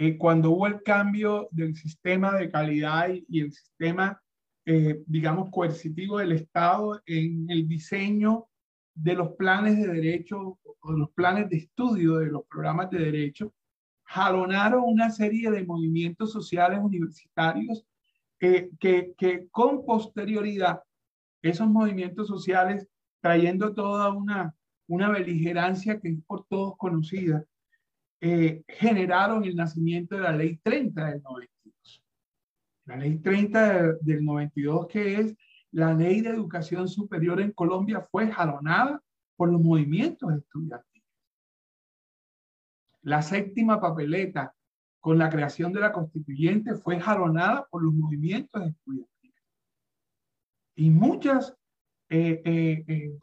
eh, cuando hubo el cambio del sistema de calidad y, el sistema eh, digamos, coercitivo del Estado en el diseño de los planes de derecho o los planes de estudio de los programas de derecho, jalonaron una serie de movimientos sociales universitarios que, que, que con posterioridad, esos movimientos sociales, trayendo toda una, una beligerancia que es por todos conocida, eh, generaron el nacimiento de la ley 30 del 90 la ley 30 del 92, que es la ley de educación superior en Colombia fue jalonada por los movimientos estudiantiles. La séptima papeleta con la creación de la constituyente fue jalonada por los movimientos estudiantiles. Y muchas eh, eh, eh,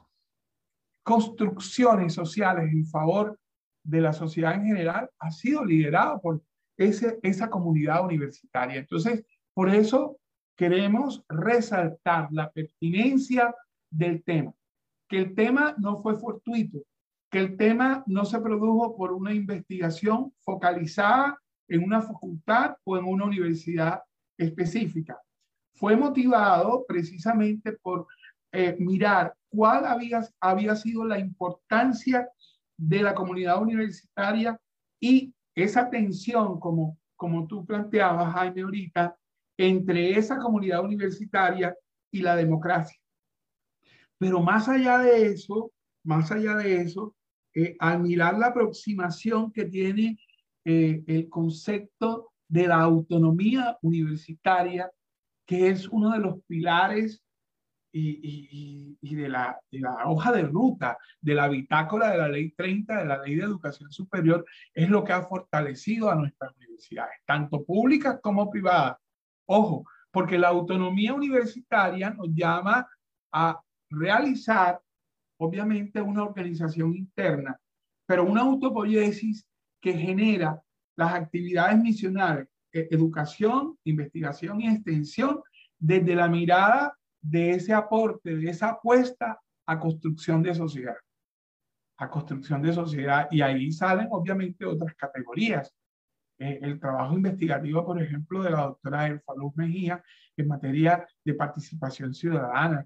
construcciones sociales en favor de la sociedad en general ha sido liderado por esa comunidad universitaria. Entonces, por eso queremos resaltar la pertinencia del tema, que el tema no fue fortuito, que el tema no se produjo por una investigación focalizada en una facultad o en una universidad específica. Fue motivado precisamente por eh, mirar cuál había, había sido la importancia de la comunidad universitaria y esa tensión, como, como tú planteabas, Jaime, ahorita, entre esa comunidad universitaria y la democracia. Pero más allá de eso, más allá de eso, eh, al mirar la aproximación que tiene eh, el concepto de la autonomía universitaria, que es uno de los pilares y, de, la, de, la, hoja de ruta, de la bitácora de la ley 30, de la ley de educación superior, es lo que ha fortalecido a nuestras universidades, tanto públicas como privadas. Ojo, porque la autonomía universitaria nos llama a realizar, obviamente, una organización interna, pero una autopoiesis que genera las actividades misionales, e, educación, investigación y extensión, desde la mirada de ese aporte, de esa apuesta a construcción de sociedad, a construcción de sociedad. Y ahí salen obviamente otras categorías. Eh, el trabajo investigativo, por ejemplo, de la doctora Elfa Luz Mejía en materia de participación ciudadana,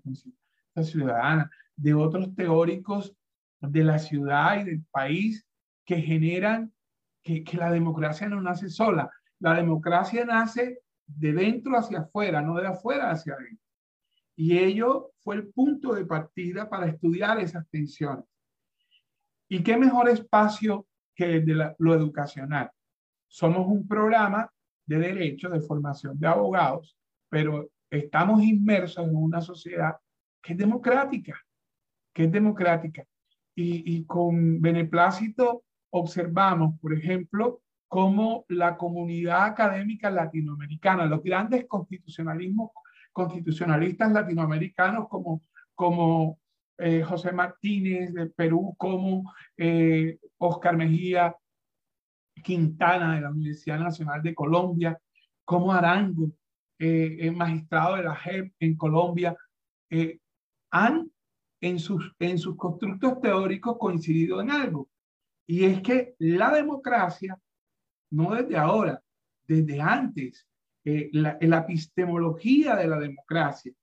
ciudadana, de otros teóricos de la ciudad y del país que generan que, que la democracia no nace sola. La democracia nace de dentro hacia afuera, no de afuera hacia adentro. Y ello fue el punto de partida para estudiar esas tensiones. ¿Y qué mejor espacio que de lo educacional? Somos un programa de derecho, de formación de abogados, pero estamos inmersos en una sociedad que es democrática, que es democrática. Y, con beneplácito observamos, por ejemplo, cómo la comunidad académica latinoamericana, los grandes constitucionalismos constitucionalistas latinoamericanos como, como eh, José Martínez de Perú, como eh, Oscar Mejía Quintana de la Universidad Nacional de Colombia, como Arango, eh, el magistrado de la JEP en Colombia, han en sus, en sus constructos teóricos coincidido en algo. Y es que la democracia, no desde ahora, desde antes, eh, la, epistemología de la democracia,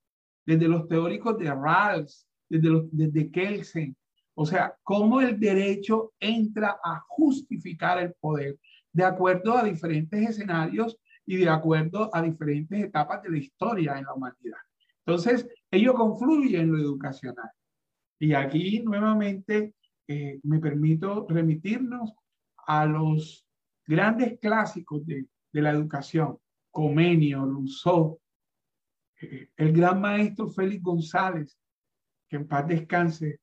desde los teóricos de Rawls, desde, los, desde Kelsen, o sea, cómo el derecho entra a justificar el poder de acuerdo a diferentes escenarios y de acuerdo a diferentes etapas de la historia en la humanidad. Entonces, ello confluye en lo educacional. Y aquí nuevamente eh, me permito remitirnos a los grandes clásicos de, la educación, Comenio, Rousseau, eh, el gran maestro Félix González, que en paz descanse,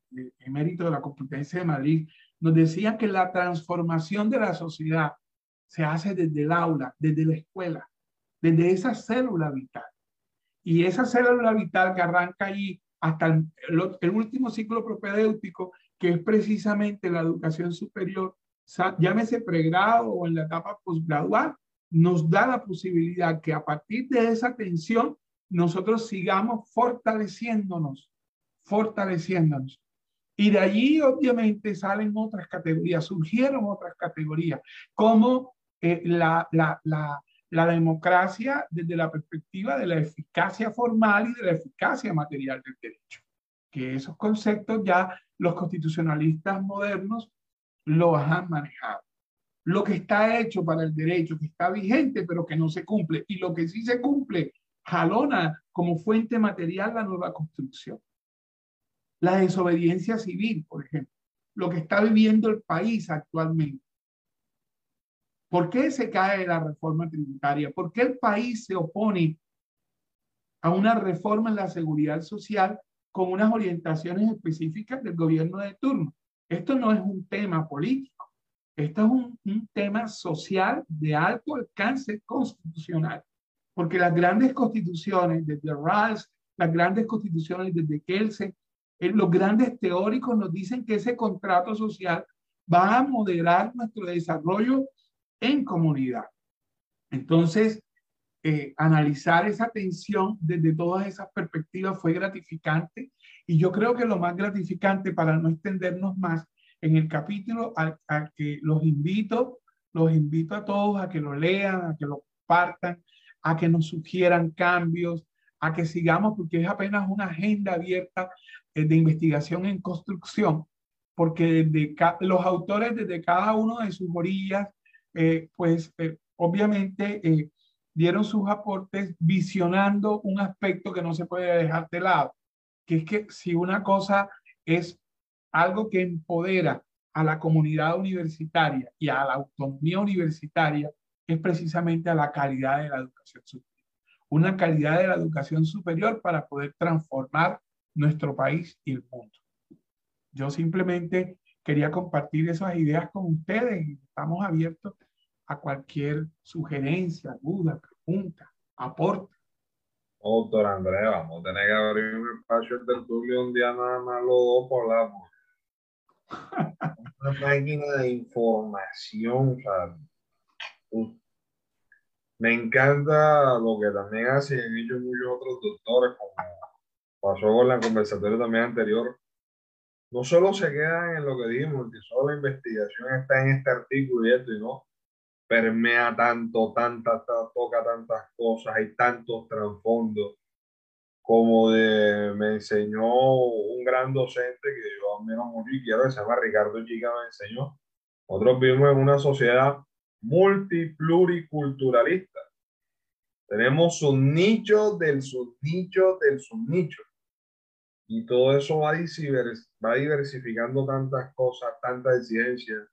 mérito de la Complutense de Madrid, nos decía que la transformación de la sociedad se hace desde el aula, desde la escuela, desde esa célula vital. Y esa célula vital que arranca allí hasta el, el último ciclo propedéutico, que es precisamente la educación superior, llámese pregrado o en la etapa postgradual, nos da la posibilidad que a partir de esa tensión nosotros sigamos fortaleciéndonos, fortaleciéndonos. Y de allí obviamente salen otras categorías, surgieron otras categorías, como eh, la, la, la, la democracia desde la perspectiva de la eficacia formal y de la eficacia material del derecho. Que esos conceptos ya los constitucionalistas modernos los han manejado lo que está hecho para el derecho, que está vigente, pero que no se cumple, y lo que sí se cumple, jalona como fuente material la nueva construcción. La desobediencia civil, por ejemplo, lo que está viviendo el país actualmente. ¿Por qué se cae la reforma tributaria? ¿Por qué el país se opone a una reforma en la seguridad social con unas orientaciones específicas del gobierno de turno. Esto no es un tema político, esto es un, un tema social de alto alcance constitucional, porque las grandes constituciones desde Rawls, las grandes constituciones desde Kelsen, los grandes teóricos nos dicen que ese contrato social va a moderar nuestro desarrollo en comunidad. Entonces, eh, analizar esa tensión desde todas esas perspectivas fue gratificante y yo creo que lo más gratificante para no extendernos más en el capítulo a, que los invito, los invito a todos a que lo lean, a que lo compartan, a que nos sugieran cambios, a que sigamos, porque es apenas una agenda abierta eh, de investigación en construcción, porque desde los autores desde cada uno de sus orillas, eh, pues obviamente dieron sus aportes visionando un aspecto que no se puede dejar de lado, que es que si una cosa es algo que empodera a la comunidad universitaria y a la autonomía universitaria, es precisamente a la calidad de la educación superior. Una calidad de la educación superior para poder transformar nuestro país y el mundo. Yo simplemente quería compartir esas ideas con ustedes estamos abiertos a cualquier sugerencia, duda, pregunta, aporte.
Doctor Andrés, vamos a tener que abrir un espacio del tertulio un día nada más los dos por la Una máquina de información, me encanta lo que también hacen hecho muchos otros doctores, como pasó con la conversatoria también anterior. No solo se quedan en lo que dijimos, que solo la investigación está en este artículo y esto, y no, permea tanto, tantas, toca tantas cosas, hay tantos trasfondos, como de, me enseñó un gran docente que yo admiro mucho y quiero, que se llama Ricardo Chica, me enseñó. Nosotros vivimos en una sociedad multipluriculturalista. Tenemos un nicho del subnicho del subnicho. Y todo eso va, va diversificando tantas cosas, tantas exigencias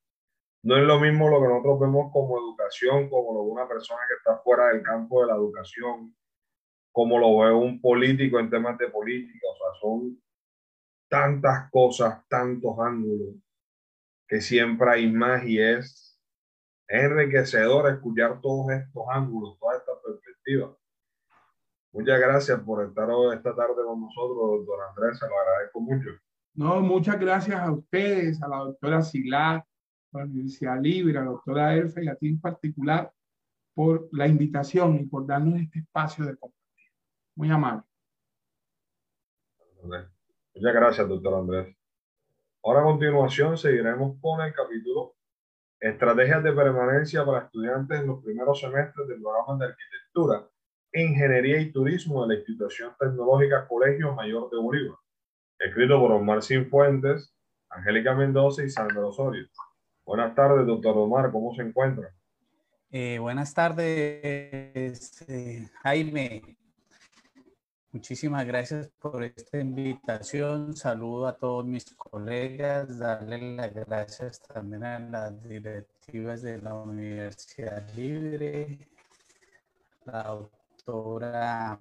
no es lo mismo lo que nosotros vemos como educación, como lo ve una persona que está fuera del campo de la educación, como lo ve un político en temas de política. O sea, son tantas cosas, tantos ángulos, que siempre hay más y es enriquecedor escuchar todos estos ángulos, todas estas perspectivas. Muchas gracias por estar hoy, esta tarde con nosotros, doctor Andrés, se lo agradezco mucho.
No, muchas gracias a ustedes, a la doctora Silar, a la Universidad Libre, a la doctora Elfa y a ti en particular por la invitación y por darnos este espacio de compartir. Muy amable.
Muchas gracias, doctor Andrés. Ahora a continuación seguiremos con el capítulo Estrategias de permanencia para estudiantes en los primeros semestres del programa de arquitectura, ingeniería y turismo de la institución tecnológica Colegio Mayor de Bolívar, escrito por Omar Fuentes, Angélica Mendoza y Sandra Osorio. Buenas tardes, doctor Omar, ¿cómo se encuentra?
Eh, buenas tardes, eh, Jaime. Muchísimas gracias por esta invitación. Saludo a todos mis colegas, darle las gracias también a las directivas de la Universidad Libre, la doctora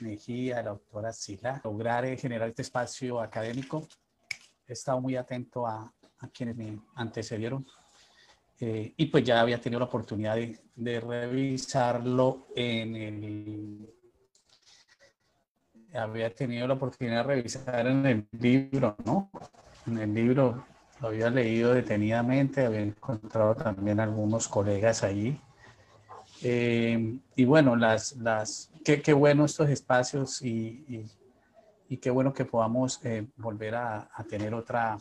Mejía, la doctora Sila, lograr generar este espacio académico. He estado muy atento a, a quienes me antecedieron. Eh, y pues ya había tenido la oportunidad de, revisarlo en el... Había tenido la oportunidad de revisar en el libro, ¿no? En el libro lo había leído detenidamente, había encontrado también algunos colegas ahí. Eh, y bueno, las, las, qué, bueno estos espacios y, y, qué bueno que podamos eh, volver a, tener otra,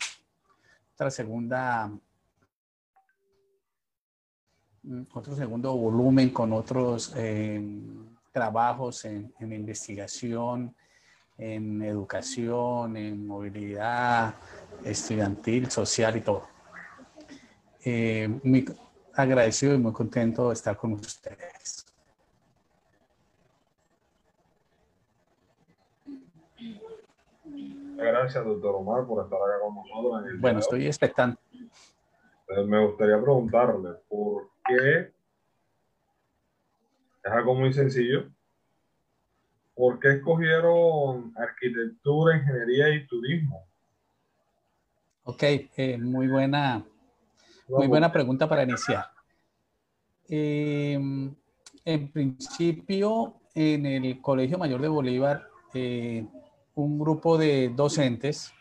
otra segunda, mm, otro segundo volumen con otros eh, trabajos en, investigación, en educación, en movilidad estudiantil, social y todo. Eh, agradecido y muy contento de estar con ustedes.
Gracias, doctor Omar, por estar acá con nosotros.
bueno, estoy expectante.
Me gustaría preguntarle por qué es algo muy sencillo. ¿por qué escogieron arquitectura, ingeniería y turismo?
Ok, eh, muy buena, muy buena pregunta para iniciar. Em, en principio, en el Colegio Mayor de Bolívar, eh, un grupo de docentes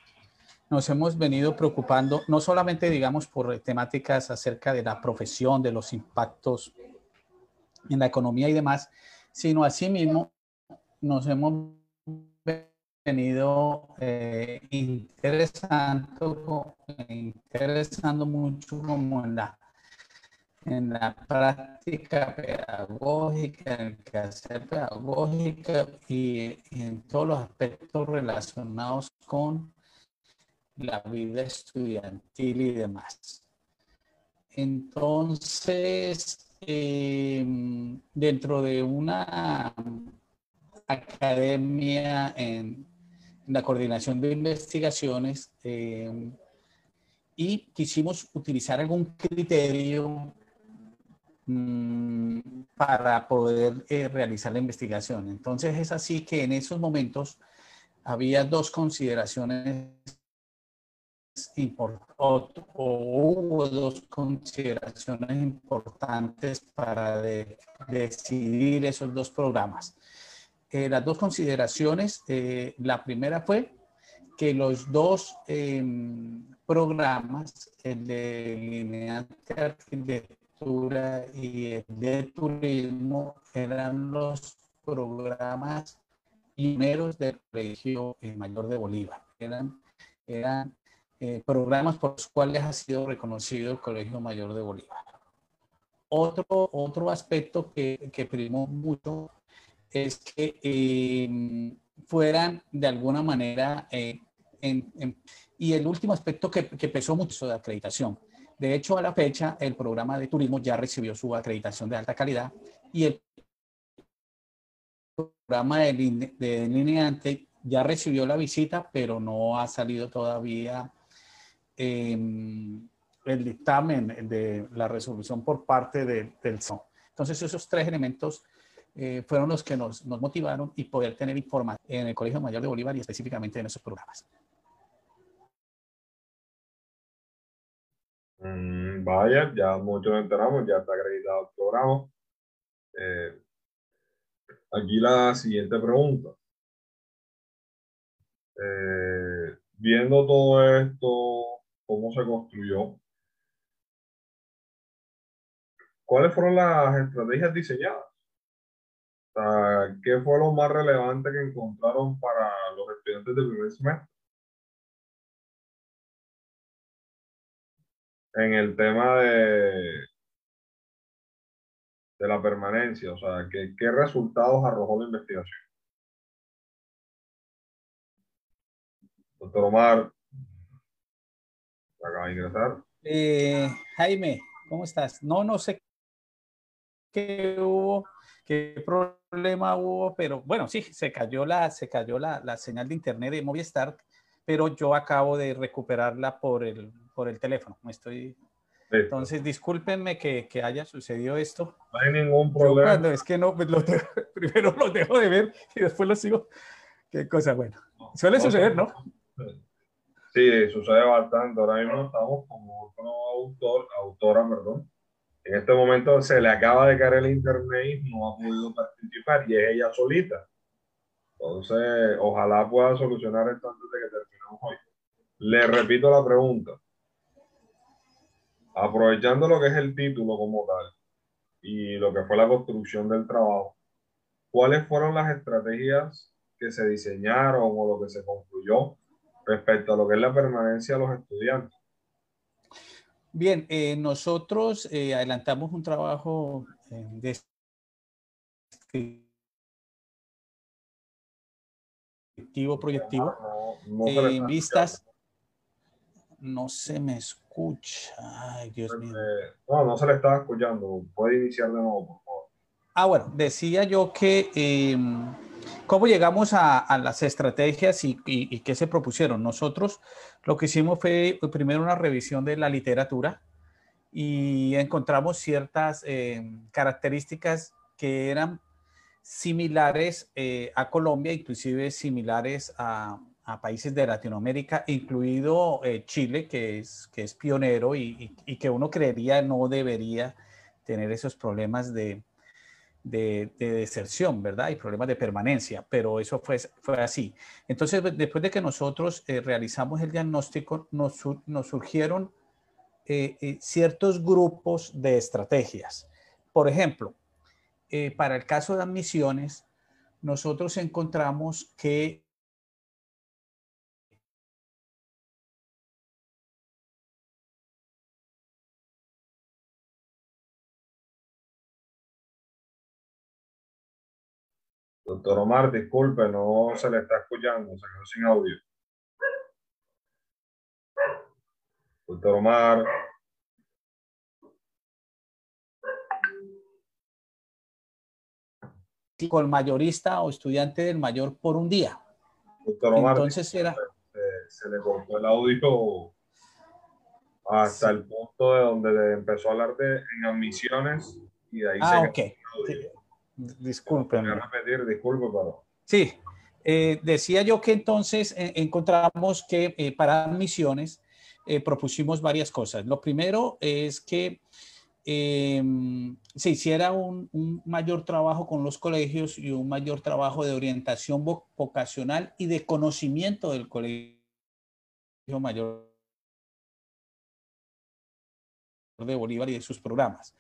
nos hemos venido preocupando, no solamente, digamos, por temáticas acerca de la profesión, de los impactos en la economía y demás, sino asimismo nos hemos venido eh, interesando, interesando mucho como en la, en la práctica pedagógica, en el quehacer pedagógica y en todos los aspectos relacionados con la vida estudiantil y demás. Entonces, em, dentro de una academia en la coordinación de investigaciones em, y quisimos utilizar algún criterio mm, para poder eh, realizar la investigación. Entonces es así que en esos momentos había dos consideraciones o, hubo dos consideraciones importantes para decidir esos dos programas. Eh, las dos consideraciones, eh, la primera fue que los dos em, programas, el de lineante arquitectura y el de turismo, eran los programas primeros del Colegio Mayor de Bolívar. Eran, eran eh, programas por los cuales ha sido reconocido el Colegio Mayor de Bolívar. Otro, otro aspecto que, que primó mucho es que em, fueran de alguna manera, eh, y el último aspecto que, pesó mucho de acreditación. De hecho, a la fecha, el programa de turismo ya recibió su acreditación de alta calidad y el programa de, de lineante ya recibió la visita, pero no ha salido todavía el dictamen de la resolución por parte del SON. Entonces, esos tres elementos eh, fueron los que nos, motivaron y poder tener información en el Colegio Mayor de Bolívar y específicamente en esos programas.
Mm, vaya, ya muchos enteramos, ya está acreditado el programa. Eh, aquí la siguiente pregunta. Eh, viendo todo esto, cómo se construyó. ¿Cuáles fueron las estrategias diseñadas? ¿Qué fue lo más relevante que encontraron para los estudiantes del primer semestre? En el tema de, de la permanencia, o sea, ¿qué, qué resultados arrojó la investigación? Doctor Omar, acaba de ingresar.
Eh, Jaime, ¿cómo estás? No, no sé qué hubo, qué problema hubo, pero bueno, sí, se cayó la, se cayó la, la señal de internet de Movistar, pero yo acabo de recuperarla por el, por el teléfono. Me estoy Entonces, discúlpenme que, que, haya sucedido esto.
No hay ningún problema.
Cuando es que no, pues, lo primero lo dejo de ver y después lo sigo. Qué cosa, bueno. Suele suceder, ¿no?
Sí, sucede bastante. Ahora mismo estamos otro autor, autora, perdón. En este momento se le acaba de caer el internet y no ha podido participar y es ella solita. Entonces, ojalá pueda solucionar esto antes de que terminemos hoy. Le repito la pregunta. Aprovechando lo que es el título como tal y lo que fue la construcción del trabajo, ¿cuáles fueron las estrategias que se diseñaron o lo que se concluyó respecto a lo que es la permanencia de los estudiantes.
Bien, eh, nosotros eh, adelantamos un trabajo eh, de proyectivo en vistas. No se me escucha. Ay Dios mío.
No no se le estaba escuchando. Puede iniciar de nuevo por favor.
Ah bueno decía yo que em, ¿Cómo llegamos a, las estrategias y, qué se propusieron? Nosotros lo que hicimos fue primero una revisión de la literatura y encontramos ciertas eh, características que eran similares eh, a Colombia, inclusive similares a, países de Latinoamérica, incluido eh, Chile, que es, que es pionero y, que uno creería no debería tener esos problemas de, de, deserción, ¿verdad? Y problemas de permanencia, pero eso fue, fue así. Entonces, después de que nosotros eh, realizamos el diagnóstico, nos, surgieron ciertos grupos de estrategias. Por ejemplo, eh, para el caso de admisiones, nosotros encontramos que
Doctor Omar, disculpe, no se le está escuchando, se quedó sin audio. Doctor Omar.
con mayorista o estudiante del mayor por un día.
Doctor Omar, Entonces era... Se, le cortó el audio hasta el punto de donde empezó a hablar de en admisiones y de ahí
ah, ok. Disculpen.
Voy a repetir, disculpe, pero...
Sí, eh, decía yo que entonces eh, encontramos que eh, para admisiones propusimos varias cosas. Lo primero es que Em, se hiciera un, mayor trabajo con los colegios y un mayor trabajo de orientación vocacional y de conocimiento del colegio mayor de Bolívar y de sus programas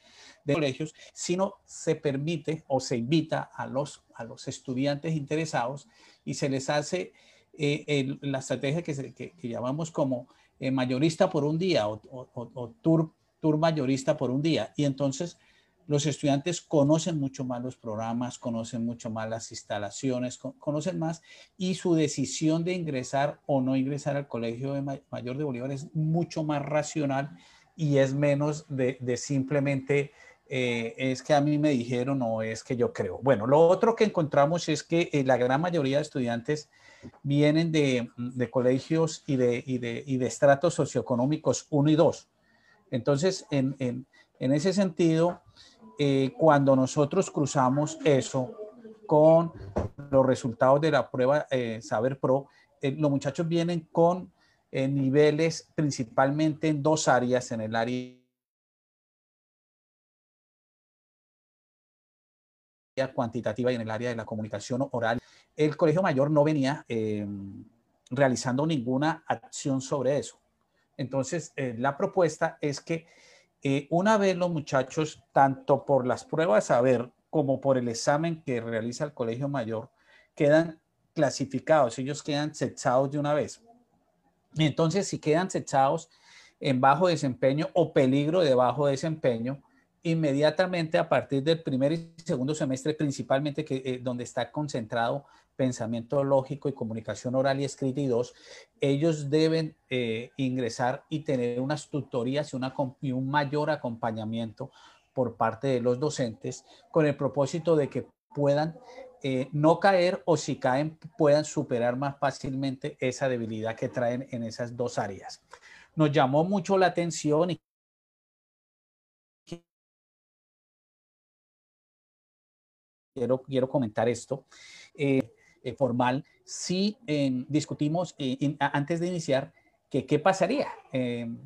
de colegios, sino se permite o se invita a los, a los estudiantes interesados y se les hace eh, la estrategia que, llamamos como eh, mayorista por un día o tour tour mayorista por un día. Y entonces los estudiantes conocen mucho más los programas, conocen mucho más las instalaciones, conocen más y su decisión de ingresar o no ingresar al Colegio de Mayor de Bolívar es mucho más racional y es menos de, simplemente eh, es que a mí me dijeron o es que yo creo. Bueno, lo otro que encontramos es que eh, la gran mayoría de estudiantes vienen de, colegios y de, y de, y de estratos socioeconómicos 1 y 2 entonces, en, ese sentido, eh, cuando nosotros cruzamos eso con los resultados de la prueba eh, Saber Pro, los muchachos vienen con niveles principalmente en dos áreas, en el área cuantitativa y en el área de la comunicación oral. El Colegio Mayor no venía realizando ninguna acción sobre eso. Entonces, eh, la propuesta es que eh, una vez los muchachos, tanto por las pruebas saber como por el examen que realiza el colegio mayor, quedan clasificados, ellos quedan sexados de una vez. Entonces, si quedan sexados en bajo desempeño o peligro de bajo desempeño, inmediatamente a partir del primer y segundo semestre, principalmente que, eh, donde está concentrado pensamiento lógico y comunicación oral y escrita y dos, ellos deben eh, ingresar y tener unas tutorías y un mayor acompañamiento por parte de los docentes con el propósito de que puedan eh, no caer o si caen puedan superar más fácilmente esa debilidad que traen en esas dos áreas. Nos llamó mucho la atención y quiero, quiero comentar esto. Eh, eh, formal, si em, discutimos antes de iniciar que qué pasaría. Em,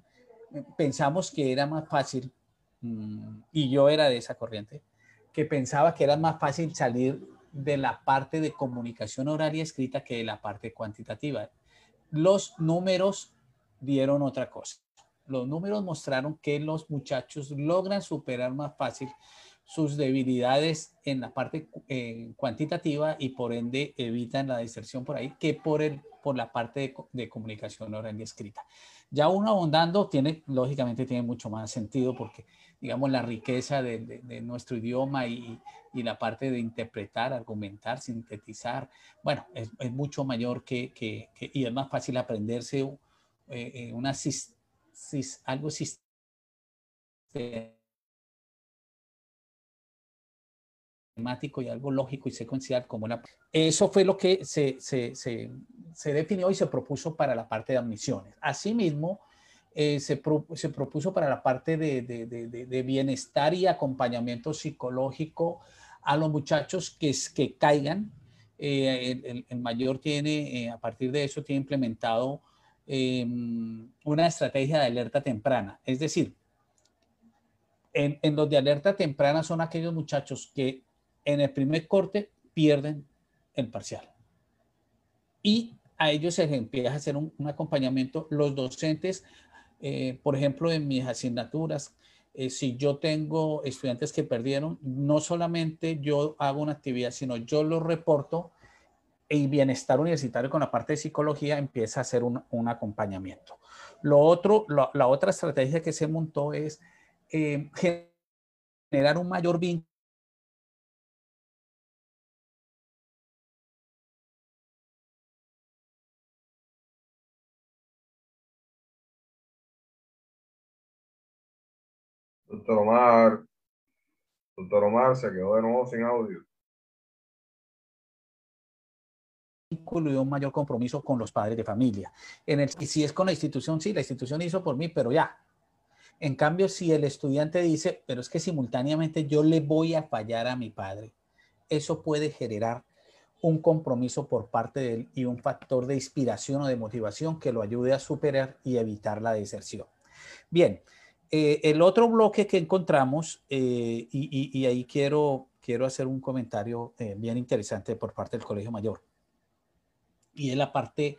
pensamos que era más fácil, mm, y yo era de esa corriente, que pensaba que era más fácil salir de la parte de comunicación oral y escrita que de la parte cuantitativa. Los números dieron otra cosa. Los números mostraron que los muchachos logran superar más fácil sus debilidades en la parte eh, cuantitativa y por ende evitan la diserción por ahí que por, el, por la parte de, comunicación oral y escrita. Ya uno ahondando tiene, lógicamente tiene mucho más sentido porque, digamos, la riqueza de, nuestro idioma y, y, la parte de interpretar, argumentar, sintetizar, bueno, es, es mucho mayor que, que, y es más fácil aprenderse eh, eh una, algo sistemático y algo lógico y secuencial como la... Eso fue lo que se, se, se, se definió y se propuso para la parte de admisiones. Asimismo, eh, se, se, propuso para la parte de, de, de, de, bienestar y acompañamiento psicológico a los muchachos que, que caigan. el, mayor tiene, a partir de eso, tiene implementado em, una estrategia de alerta temprana. Es decir, en, en los de alerta temprana son aquellos muchachos que en el primer corte pierden el parcial. Y a ellos se les empieza a hacer un, acompañamiento. Los docentes, eh, por ejemplo, en mis asignaturas, eh, si yo tengo estudiantes que perdieron, no solamente yo hago una actividad, sino yo lo reporto y bienestar universitario con la parte de psicología empieza a hacer un, un acompañamiento. Lo otro, la otra estrategia que se montó es eh, generar un mayor vínculo
Doctor Omar. Doctor Omar se quedó de nuevo sin audio.
y un mayor compromiso con los padres de familia. En el, si es con la institución, sí, la institución hizo por mí, pero ya. En cambio, si el estudiante dice, pero es que simultáneamente yo le voy a fallar a mi padre, eso puede generar un compromiso por parte de él y un factor de inspiración o de motivación que lo ayude a superar y evitar la deserción. Bien, eh, el otro bloque que encontramos, eh, y, ahí quiero, quiero hacer un comentario eh, bien interesante por parte del Colegio Mayor, y es la parte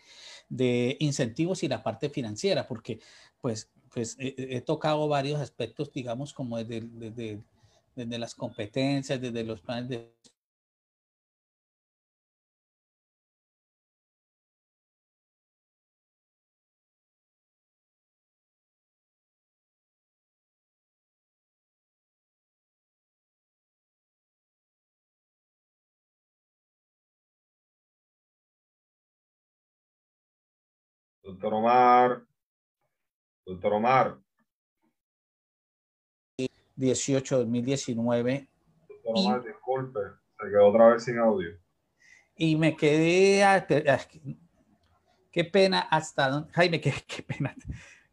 de incentivos y la parte financiera, porque pues, pues he, tocado varios aspectos, digamos, como desde, desde, desde las competencias, desde los planes de
Doctor Omar. Doctor Omar.
18, 2019.
Doctor Omar, disculpe, se quedó otra vez sin audio.
Y me quedé, a, qué pena hasta dónde, Jaime, qué, qué pena.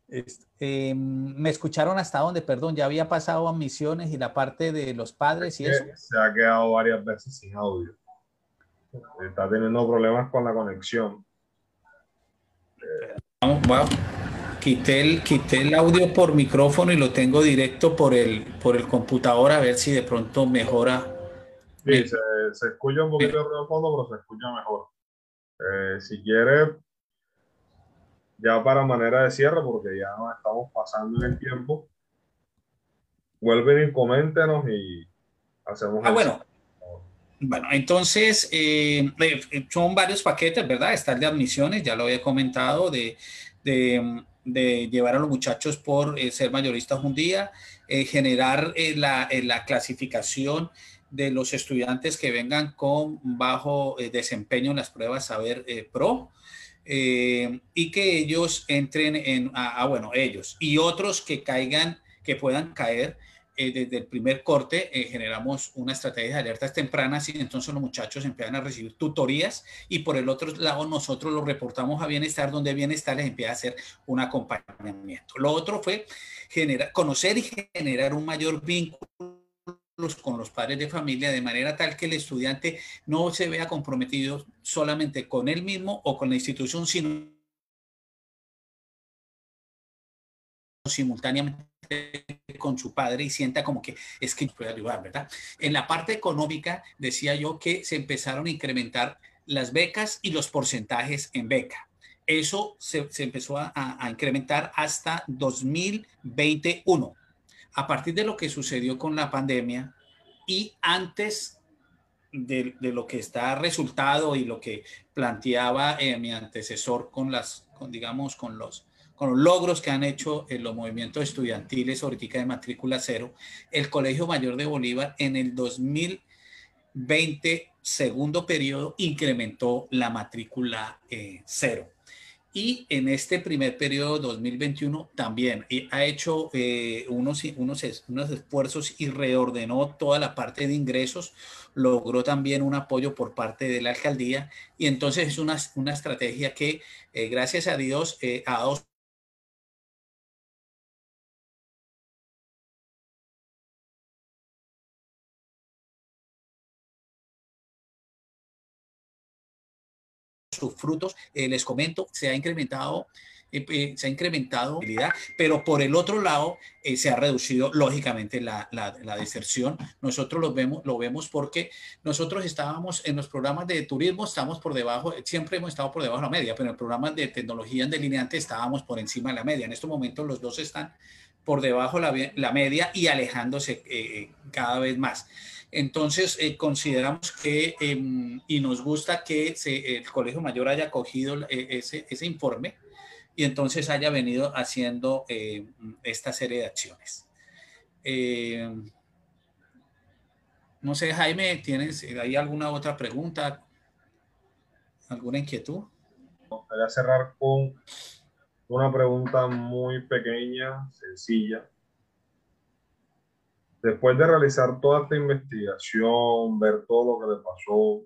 Este, em, me escucharon hasta dónde, perdón, ya había pasado a misiones y la parte de los padres y eso.
Se ha quedado varias veces sin audio. Está teniendo problemas con la conexión.
Vamos, Quité el, quité el audio por micrófono y lo tengo directo por el, por el computador a ver si de pronto mejora.
Sí, se, se escucha un poquito de fondo, pero se escucha mejor. Eh, si quiere, ya para manera de cierre, porque ya nos estamos pasando en el tiempo, vuelven y coméntenos y hacemos.
Ah, bueno, bueno, entonces eh, eh, son varios paquetes, ¿verdad? Está el de admisiones, ya lo había comentado, de, llevar a los muchachos por eh, ser mayoristas un día, generar la, la, clasificación de los estudiantes que vengan con bajo desempeño en las pruebas Saber Pro. y que ellos entren en, ah, bueno, ellos y otros que caigan, que puedan caer eh, desde el primer corte eh, generamos una estrategia de alertas tempranas y entonces los muchachos empiezan a recibir tutorías y por el otro lado nosotros los reportamos a bienestar donde bienestar les empieza a hacer un acompañamiento. Lo otro fue generar, conocer y generar un mayor vínculo con los padres de familia de manera tal que el estudiante no se vea comprometido solamente con él mismo o con la institución, sino simultáneamente con su padre y sienta como que es que puede ayudar, ¿verdad? En la parte económica decía yo que se empezaron a incrementar las becas y los porcentajes en beca. Eso se, empezó a, incrementar hasta 2021. A partir de lo que sucedió con la pandemia y antes de, lo que está resultado y lo que planteaba eh, mi antecesor con las, con, digamos, con los con los logros que han hecho en los movimientos estudiantiles ahorita de matrícula cero, el Colegio Mayor de Bolívar en el 2020, segundo periodo, incrementó la matrícula eh, cero. Y en este primer periodo 2021 también ha hecho eh, unos, unos, unos esfuerzos y reordenó toda la parte de ingresos, logró también un apoyo por parte de la alcaldía y entonces es una, una estrategia que, eh, gracias a Dios, ha dado sus frutos. Eh, les comento, se ha incrementado eh, eh, se ha incrementado, pero por el otro lado se ha reducido lógicamente la, la, la, deserción. Nosotros lo vemos, lo vemos porque nosotros estábamos en los programas de turismo, estamos por debajo, siempre hemos estado por debajo de la media, pero en el programa de tecnología en delineante estábamos por encima de la media. En estos momentos los dos están por debajo de la, media y alejándose cada vez más. Entonces, eh, consideramos que, em, y nos gusta que el Colegio Mayor haya cogido eh, ese, ese, informe y entonces haya venido haciendo eh, esta serie de acciones. no sé, Jaime, ¿tienes ahí alguna otra pregunta? ¿Alguna inquietud?
Voy a cerrar con una pregunta muy pequeña, sencilla después de realizar toda esta investigación, ver todo lo que le pasó,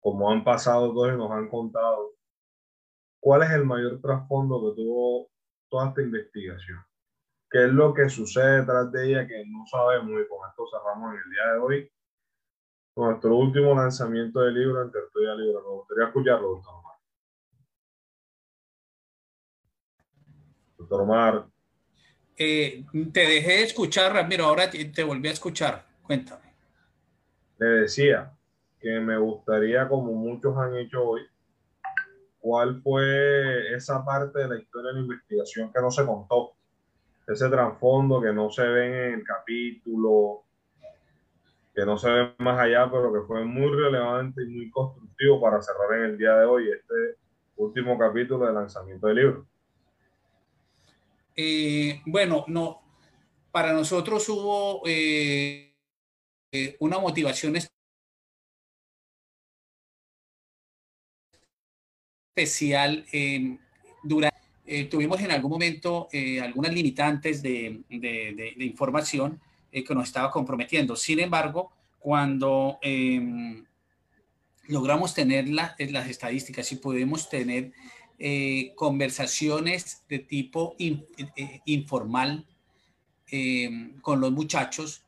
como han pasado todos y nos han contado, ¿cuál es el mayor trasfondo que tuvo toda esta investigación? ¿Qué es lo que sucede detrás de ella que no sabemos? Y con esto cerramos en el día de hoy nuestro último lanzamiento de libro en Tertulia Libre. Me gustaría escucharlo, doctor Omar. Doctor Omar,
eh, te dejé de escuchar, Ramiro, ahora te, volví a escuchar. Cuéntame.
Le decía que me gustaría, como muchos han hecho hoy, cuál fue esa parte de la historia de la investigación que no se contó, ese trasfondo que no se ve en el capítulo, que no se ve más allá, pero que fue muy relevante y muy constructivo para cerrar en el día de hoy este último capítulo de lanzamiento del libro.
Eh, bueno, no, para nosotros hubo eh, eh, una motivación especial durante, tuvimos en algún momento algunas limitantes de, información que nos estaba comprometiendo. Sin embargo, cuando em, logramos tener las estadísticas y pudimos tener eh, conversaciones de tipo eh, informal eh, con los muchachos.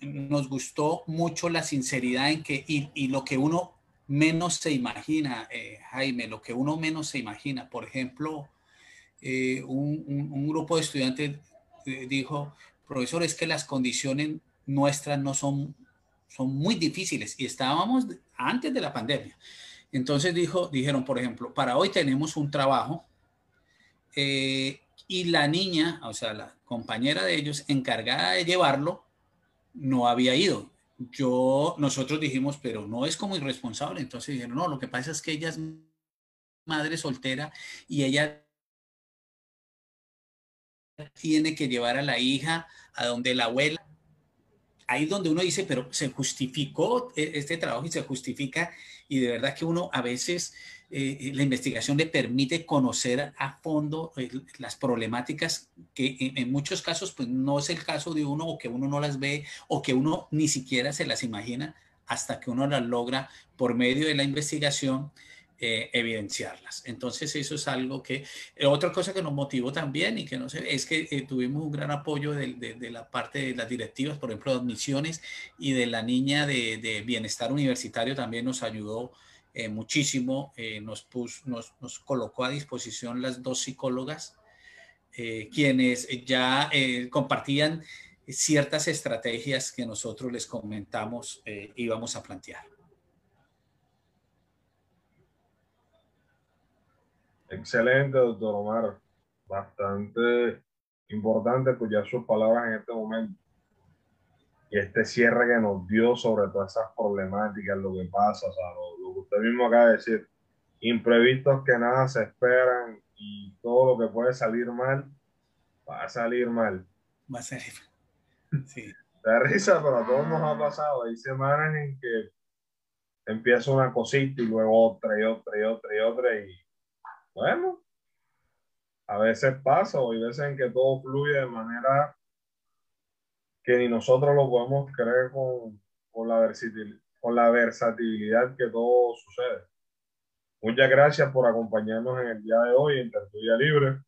nos gustó mucho la sinceridad en que, y, lo que uno menos se imagina, Jaime, lo que uno menos se imagina. Por ejemplo, un, un, grupo de estudiantes dijo, profesor, es que las condiciones nuestras no son, son muy difíciles y estábamos antes de la pandemia. Entonces dijo, dijeron, por ejemplo, para hoy tenemos un trabajo eh, y la niña, o sea, la compañera de ellos encargada de llevarlo, no había ido. Yo, nosotros dijimos, pero no es como irresponsable. Entonces dijeron, no, lo que pasa es que ella es madre soltera y ella tiene que llevar a la hija a donde la abuela. Ahí donde uno dice, pero se justificó e-, este trabajo y se justifica y de verdad que uno a veces eh, eh, la investigación le permite conocer a fondo eh, las problemáticas que en, muchos casos pues no es el caso de uno o que uno no las ve o que uno ni siquiera se las imagina hasta que uno las logra por medio de la investigación evidenciarlas. Entonces eso es algo que, otra cosa que nos motivó también y que no sé, es que tuvimos un gran apoyo de, la parte de las directivas, por ejemplo, de admisiones y de la niña de, bienestar universitario también nos ayudó eh, muchísimo, eh, nos, nos, nos, colocó a disposición las dos psicólogas, eh, quienes ya compartían ciertas estrategias que nosotros les comentamos íbamos a plantear.
Excelente, doctor Omar. Bastante importante escuchar sus palabras en este momento. Y este cierre que nos dio sobre todas esas problemáticas, lo que pasa, o sea, lo, que usted mismo acaba de decir, imprevistos que nada se esperan y todo lo que puede salir mal, va a salir mal.
Va a salir. Sí.
Da risa, pero a todos nos ha pasado. Hay semanas en que empieza una cosita y luego otra y otra y otra y otra y bueno, a veces pasa, o hay veces en que todo fluye de manera que ni nosotros lo podemos creer con, con, la, versatilidad, con la versatilidad que todo sucede. Muchas gracias por acompañarnos en el día de hoy en Tertulia Libre.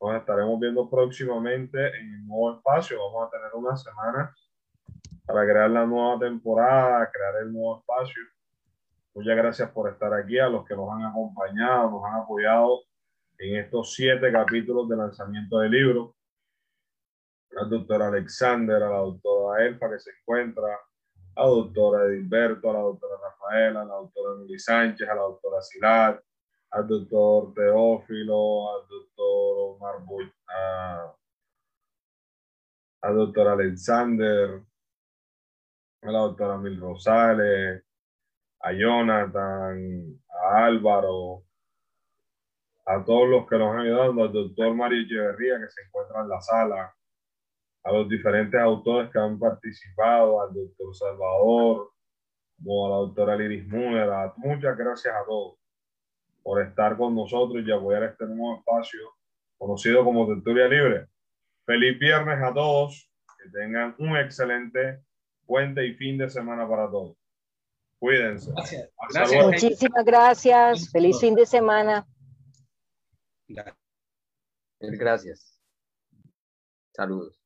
Nos estaremos viendo próximamente en el nuevo espacio. Vamos a tener una semana para crear la nueva temporada, crear el nuevo espacio Muchas gracias por estar aquí, a los que nos han acompañado, nos han apoyado en estos siete capítulos de lanzamiento del libro. Al doctor Alexander, a la doctora Elfa que se encuentra, a la doctora Edilberto, a la doctora Rafaela, a la doctora Luis Sánchez, a la doctora Silar, al doctor Teófilo, al doctor Omar Buy, al doctor Alexander, a la doctora Mil Rosales, a Jonathan, a Álvaro, a todos los que nos han ayudado, al doctor Mario Echeverría que se encuentra en la sala, a los diferentes autores que han participado, al doctor Salvador, o a la doctora Liris Müller, muchas gracias a todos por estar con nosotros y apoyar este nuevo espacio conocido como Tertulia Libre. Feliz viernes a todos, que tengan un excelente puente y fin de semana para todos. Cuídense.
Gracias. Muchísimas gracias. Feliz fin de semana.
Gracias. Saludos.